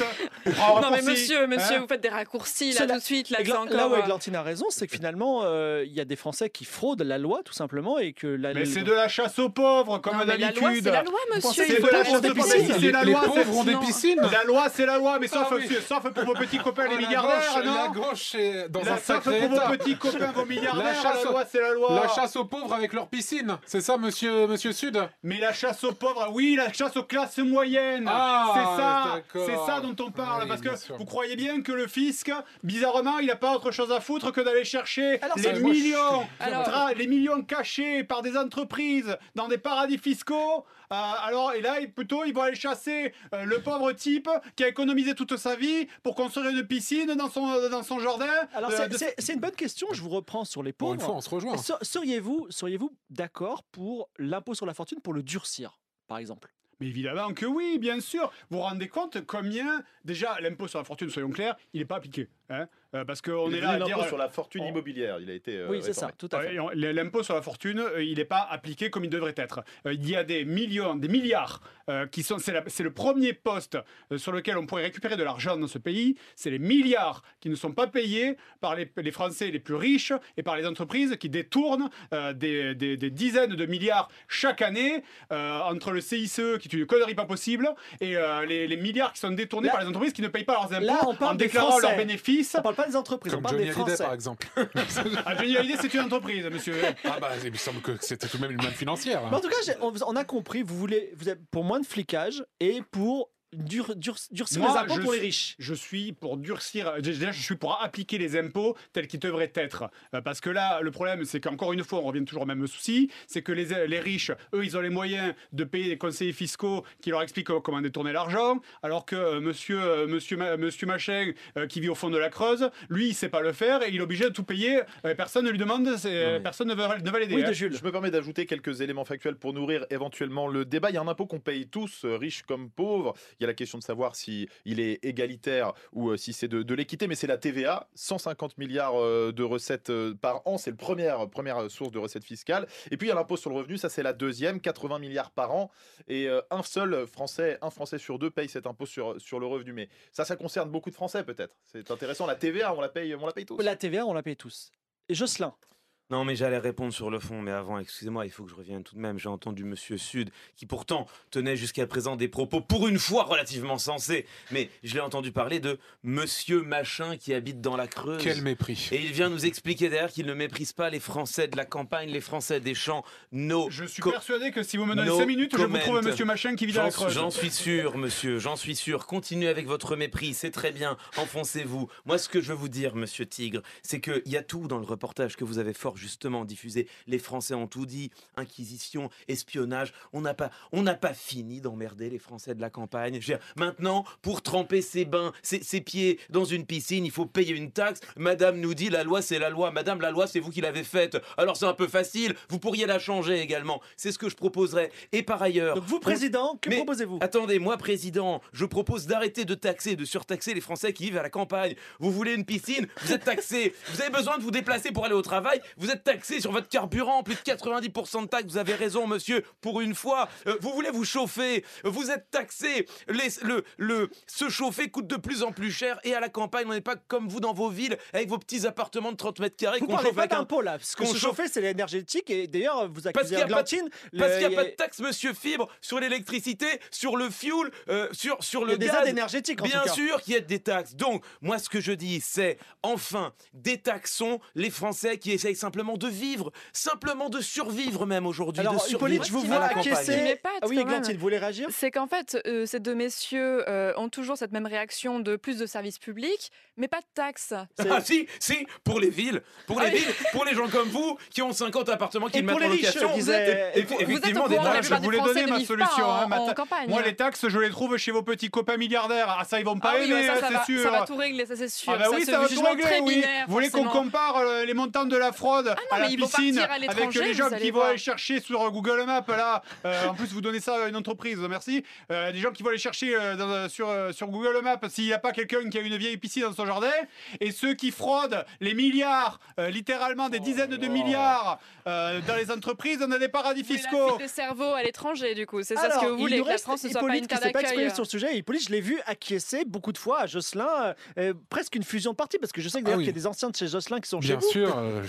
On Non mais monsieur, monsieur, hein. vous faites des raccourcis là tout de suite. Là, encore, là où euh, Églantine a raison, c'est que finalement, euh, il y a des Français qui fraudent la loi, tout simplement, et que la Mais c'est de la chasse aux pauvres, comme d'habitude. loi, c'est la loi, monsieur, c'est de la chasse aux pauvres c'est la Les loi, pauvres c'est- ont des piscines. La loi, c'est la loi, mais sauf, Ah oui. sauf pour vos petits copains les Oh, la milliardaires, la gauche est dans un sauf sacré pour vos état. petits copains, vos milliardaires, la, chasse aux- loi, c'est la loi. La chasse aux pauvres avec leur piscine. C'est ça, monsieur, monsieur Sud? Mais la chasse aux pauvres, oui, la chasse aux classes moyennes. Ah, ça, c'est ça dont on parle. Oui, parce que vous croyez bien que le fisc, bizarrement, il n'a pas autre chose à foutre que d'aller chercher Alors, les millions, Alors- les millions cachés par des entreprises dans des paradis fiscaux. Euh, alors, et là, plutôt, ils vont aller chasser euh, le pauvre type qui a économisé toute sa vie pour construire une piscine dans son, dans son jardin. Alors, Euh, c'est- de- une bonne question. Je vous reprends sur les pauvres. une fois, on se rejoint. Ser- Seriez-vous seriez d'accord pour l'impôt sur la fortune pour le durcir, par exemple? Mais évidemment que oui, bien sûr. Vous vous rendez compte combien, déjà, l'impôt sur la fortune, soyons clairs, il n'est pas appliqué. Hein Euh, parce qu'on est là à dire. l'impôt sur la fortune on- immobilière. Il a été. euh, Oui, c'est ça, tout à fait. L'impôt sur la fortune, euh, il n'est pas appliqué comme il devrait être. Euh, Il y a des millions, des milliards euh, qui sont. C'est le premier poste euh, sur lequel on pourrait récupérer de l'argent dans ce pays. C'est les milliards qui ne sont pas payés par les, les Français les plus riches et par les entreprises qui détournent euh, des, des- des dizaines de milliards chaque année euh, entre le CICE, qui est une connerie pas possible, et euh, les, les milliards qui sont détournés Là- par les entreprises qui ne payent pas leurs impôts Là, on parle en déclarant leurs bénéfices. On parle pas des entreprises, on Comme parle Johnny des Hallyday, Français. par exemple. Ah, Johnny Hallyday, c'est une entreprise, monsieur. ah bah, il me semble que c'était tout de même une manne financière. hein. Mais en tout cas, j'ai- on, on a compris. Vous voulez, vous êtes pour moins de flicage et pour dur, dur- durcir Moi, les impôts je pour les suis- riches. Je suis pour durcir, déjà je suis pour appliquer les impôts tels qu'ils devraient être. Euh, Parce que là, le problème, c'est qu'encore une fois, on revient toujours au même souci, c'est que les, les riches, eux, ils ont les moyens de payer des conseillers fiscaux qui leur expliquent euh, comment détourner l'argent, alors que euh, monsieur, euh, monsieur, Ma- monsieur Machin, qui vit au fond de la Creuse, lui, il sait pas le faire et il est obligé de tout payer. Personne ne lui demande, personne ne va, ne va l'aider. hein. Je me permets d'ajouter quelques éléments factuels pour nourrir éventuellement le débat. Il y a un impôt qu'on paye tous, riches comme pauvres. Il y a la question de savoir si il est égalitaire ou euh, si c'est de, l'équité, mais c'est la TVA, 150 milliards euh, de recettes euh, par an, c'est la première, première source de recettes fiscales. Et puis il y a l'impôt sur le revenu, ça c'est la deuxième, 80 milliards par an. Et un seul Français, un Français sur deux paye cet impôt sur, sur le revenu. Mais ça, ça concerne beaucoup de Français peut-être. C'est intéressant. La TVA, on la paye, on la paye tous. La TVA, on la paye tous. Jocelyn. Non, mais j'allais répondre sur le fond, mais avant, excusez-moi, il faut que je revienne tout de même. J'ai entendu Monsieur Sud, qui pourtant tenait jusqu'à présent des propos pour une fois relativement sensés, mais je l'ai entendu parler de Monsieur Machin qui habite dans la Creuse. Quel mépris. Et il vient nous expliquer d'ailleurs qu'il ne méprise pas les Français de la campagne, les Français des champs, nos. Je suis persuadé que si vous me donnez No 5 minutes, je vous trouve un comment. monsieur Machin qui vit dans la Creuse. J'en suis sûr, monsieur, j'en suis sûr. Continuez avec votre mépris, c'est très bien. Enfoncez-vous. Moi, ce que je veux vous dire, monsieur Tigre, c'est qu'il y a tout dans le reportage que vous avez fort alors justement diffuser les Français ont tout dit, inquisition, espionnage. On n'a pas, on n'a pas fini d'emmerder les Français de la campagne. Dire, maintenant, pour tremper ses bains, ses, ses pieds dans une piscine, il faut payer une taxe. Madame nous dit la loi, c'est la loi. Madame, la loi, c'est vous qui l'avez faite. Alors c'est un peu facile. Vous pourriez la changer également. C'est ce que je proposerais. Et par ailleurs, vous, président, que proposez-vous? Attendez, moi, président, je propose d'arrêter de taxer, de surtaxer les Français qui vivent à la campagne. Vous voulez une piscine? Vous êtes taxé. Vous avez besoin de vous déplacer pour aller au travail? Vous êtes taxé sur votre carburant, plus de 90% de taxes. Vous avez raison, monsieur, pour une fois. Euh, vous voulez vous chauffer Vous êtes taxé. Les- le, le, se chauffer coûte de plus en plus cher. Et à la campagne, on n'est pas comme vous dans vos villes, avec vos petits appartements de 30 mètres carrés Vous parlez pas un d'impôt là, que qu'on se chauffe- c'est l'énergétique et d'ailleurs vous parce accusez qu'il n'y a, pas de- Glantine. parce qu'il y a le- pas de taxe, monsieur Fibre, sur l'électricité, sur le fuel, euh, sur, sur Il y le a des aides énergétiques, en Bien tout cas. sûr qu'il y a des taxes. Donc, moi, ce que je dis, c'est enfin, détaxons les Français qui essayent simplement de vivre, simplement de survivre même aujourd'hui. Alors, de Hippolyte, survivre je vous vois acquiescer. Ah oui. Glantine, vous voulez réagir C'est qu'en fait, euh, ces deux messieurs euh, ont toujours cette même réaction de plus de services publics, mais pas de taxes. Ah si, si, pour les villes, pour les Ah oui. villes, pour les gens comme vous qui ont 50 appartements qui Et le pour mettent en les location. disait- et- et- Vous êtes au effectivement, courant, taxes. je voulais donner ne ma solution. en- hein, ma en ta- campagne. Moi, les taxes, je les trouve chez vos petits copains milliardaires. Ah, ça, ils vont pas Ah oui, aimer, ça, hein, c'est sûr. ça va tout régler, ça c'est sûr. Ah bah oui, ça va tout régler, très oui. binaire, Vous voulez qu'on compare euh, les montants de la fraude à mais la ils vont piscine à avec les gens qui vont aller chercher sur Google Maps là. Euh, en plus, vous donnez ça à une entreprise, merci. Euh, des gens qui vont aller chercher euh, dans- sur, euh, sur Google Maps s'il n'y a pas quelqu'un qui a une vieille piscine dans son jardin. Et ceux qui fraudent les milliards, euh, littéralement des dizaines de milliards euh, dans les entreprises, on a des paradis fiscaux. Le cerveau à l'étranger, du coup. C'est ça ce que vous il voulez, nous que la reste France ne soit pas Hippolyte une qui terre s'est pas exprimé d'accueil. sur le sujet. Hippolyte, je l'ai vu acquiescer beaucoup de fois à Jocelyn, euh, euh, presque une fusion de partis, parce que je sais que d'ailleurs Ah oui. qu'il y a des anciens de chez Jocelyn qui sont chez Bien vous. sûr, euh,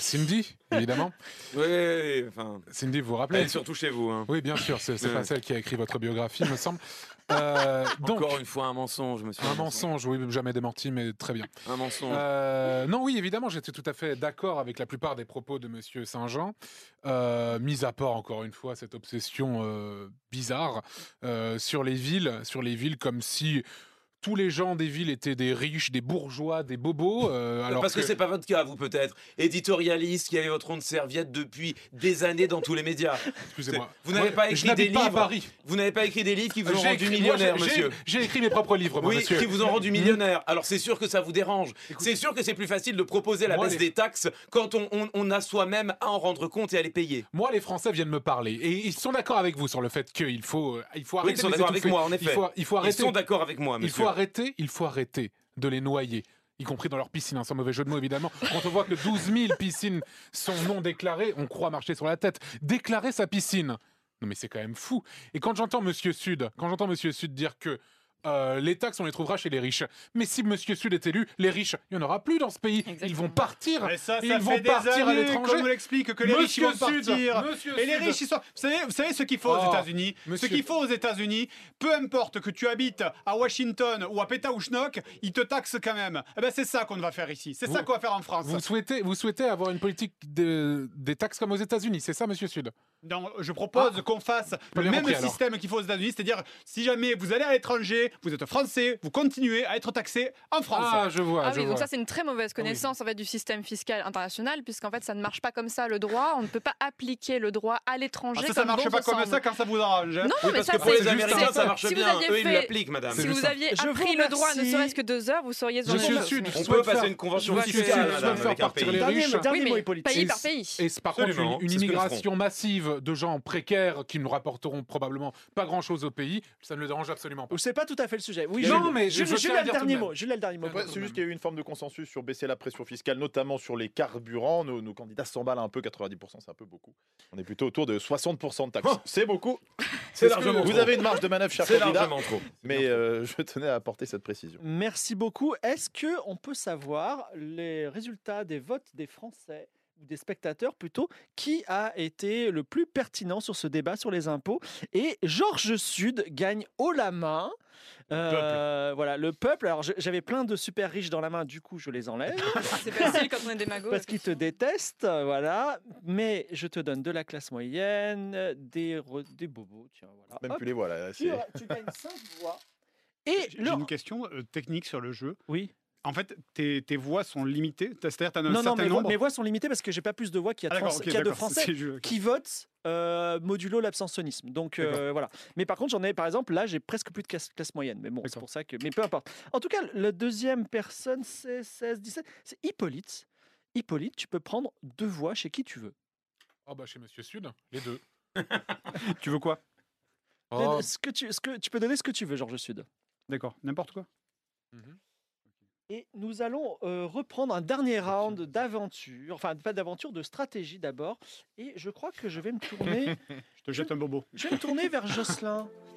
Cindy, évidemment. Oui, enfin. Cindy, vous vous rappelez Elle est surtout chez vous. Hein. Oui, bien sûr, c'est pas celle qui a écrit votre biographie, me semble. Euh, donc, Encore une fois, un mensonge, monsieur. un mensonge, oui, jamais démenti, mais très bien. Un mensonge. Euh, non, oui, évidemment, j'étais tout à fait d'accord avec la plupart des propos de Monsieur Saint-Jean, euh, mis à part encore une fois cette obsession euh, bizarre sur les villes, sur les villes comme si tous les gens des villes étaient des riches, des bourgeois, des bobos. euh, alors Parce que, c'est pas votre cas, vous peut-être. Éditorialiste qui avait votre rond de serviette depuis des années dans tous les médias. Excusez-moi. Vous n'avez pas écrit des pas à livres. Paris. Vous n'avez pas écrit des livres qui vous ont rendu écrit- millionnaire, monsieur. J'ai écrit mes propres livres, moi, Oui, monsieur. qui vous ont rendu Hmm. millionnaire. Alors c'est sûr que ça vous dérange. C'est sûr que c'est plus facile de proposer la Moi, baisse les- des taxes quand on, on- on a soi-même à en rendre compte et à les payer. Moi, les Français viennent me parler et ils sont d'accord avec vous sur le fait qu'il faut, euh, il faut Oui, arrêter. ils sont les d'accord avec moi, en effet. Il faut, il faut Ils arrêter. sont d'accord avec moi, Il monsieur. faut arrêter, il faut arrêter de les noyer, y compris dans leur piscine, hein, sans mauvais jeu de mots évidemment. Quand on voit que 12 000 piscines sont non déclarées, on croit marcher sur la tête. Déclarer sa piscine. Non mais c'est quand même fou. Et quand j'entends Monsieur Sud, quand j'entends Monsieur Sud dire que euh, les taxes, on les trouvera chez les riches. Mais si Monsieur Sud est élu, les riches, il n'y en aura plus dans ce pays. Ils vont partir. Et ça, ça ils fait vont des partir à l'étranger. nous l'explique que les riches vont Sud, partir. Monsieur et les Sud. riches, ils sont. Vous savez, vous savez ce qu'il faut aux Oh, États-Unis? Ce qu'il faut aux États-Unis, peu importe que tu habites à Washington ou à Pétaouchnok, ils te taxent quand même. Eh ben, c'est ça qu'on va faire ici. C'est ça qu'on va faire en France. Vous souhaitez, vous souhaitez avoir une politique de- des taxes comme aux États-Unis, c'est ça, Monsieur Sud? Donc, je propose qu'on fasse le même système qu'il faut aux États-Unis, c'est-à-dire si jamais vous allez à l'étranger, vous êtes français, vous continuez à être taxé en France. Ah, je vois, Ah oui, donc ça c'est une très mauvaise connaissance en fait du système fiscal international puisqu'en fait ça ne marche pas comme ça le droit. On ne peut pas appliquer le droit à l'étranger. Ah, ça, ça comme marche bon pas comme semble. ça quand ça vous arrange. hein. Non, Oui, mais parce ça que pour les Américains, ça marche si vous bien. aviez Eux, ils l'appliquent, madame. Si vous aviez Je vous appris le droit ne serait-ce que deux heures, vous seriez Monsieur le Sud, On je peut passer une convention Monsieur fiscale, je avec un partir pays. les Dernier- pays par pays. Et c'est par contre une, immigration massive de gens précaires qui ne rapporteront probablement pas grand-chose au pays, ça ne le dérange absolument pas. C'est pas tout à fait le sujet. Oui, Non, Jules, mais je Jules, tiens Jules à a le dernier mot. Jules a le dernier mot. Ouais, c'est juste qu'il y a eu une forme de consensus sur baisser la pression fiscale, notamment sur les carburants. Nos, nos candidats s'emballent un peu, 90%, c'est un peu beaucoup. On est plutôt autour de 60% de taxes. c'est beaucoup. C'est largement Vous trop. avez une marge de manœuvre, cher C'est candidat. largement trop. Mais euh, je tenais à apporter cette précision. Merci beaucoup. Est-ce que on peut savoir les résultats des votes des Français? Ou des spectateurs plutôt qui a été le plus pertinent sur ce débat sur les impôts Et Georges Sud gagne haut la main. Euh, voilà, le peuple. Alors j'avais plein de super riches dans la main, du coup je les enlève. C'est facile quand on est démago. Parce qu'ils te détestent, voilà. Mais je te donne de la classe moyenne, des, re- des bobos, tiens, voilà. Même Hop. plus les voilà. Tu, c'est- tu gagnes 5 voix. Et J'ai le- une question euh, technique sur le jeu. Oui. En fait, tes, tes voix sont limitées. C'est-à-dire, tu as un non, non, certain mes voix, mes voix sont limitées parce que j'ai pas plus de voix qu'il y a, Ah, de, Français- y a de qui votent euh, modulo l'abstentionnisme. Donc euh, voilà. Mais par contre, j'en ai, par exemple, là, j'ai presque plus de classe, classe moyenne. Mais bon, c'est pour ça que. Mais peu importe. En tout cas, la deuxième personne, c'est 16, 17. C'est Hippolyte. Hippolyte, tu peux prendre deux voix chez qui tu veux. Oh bah chez Monsieur Sud, les deux. tu veux quoi? Oh. Ce que tu, ce que, tu peux donner ce que tu veux, Georges Sud. D'accord, n'importe quoi. Et nous allons euh, reprendre un dernier round d'aventure, enfin pas d'aventure, de stratégie d'abord. Et je crois que je vais me tourner. Je te jette un bobo. Je vais me tourner vers Jocelyn.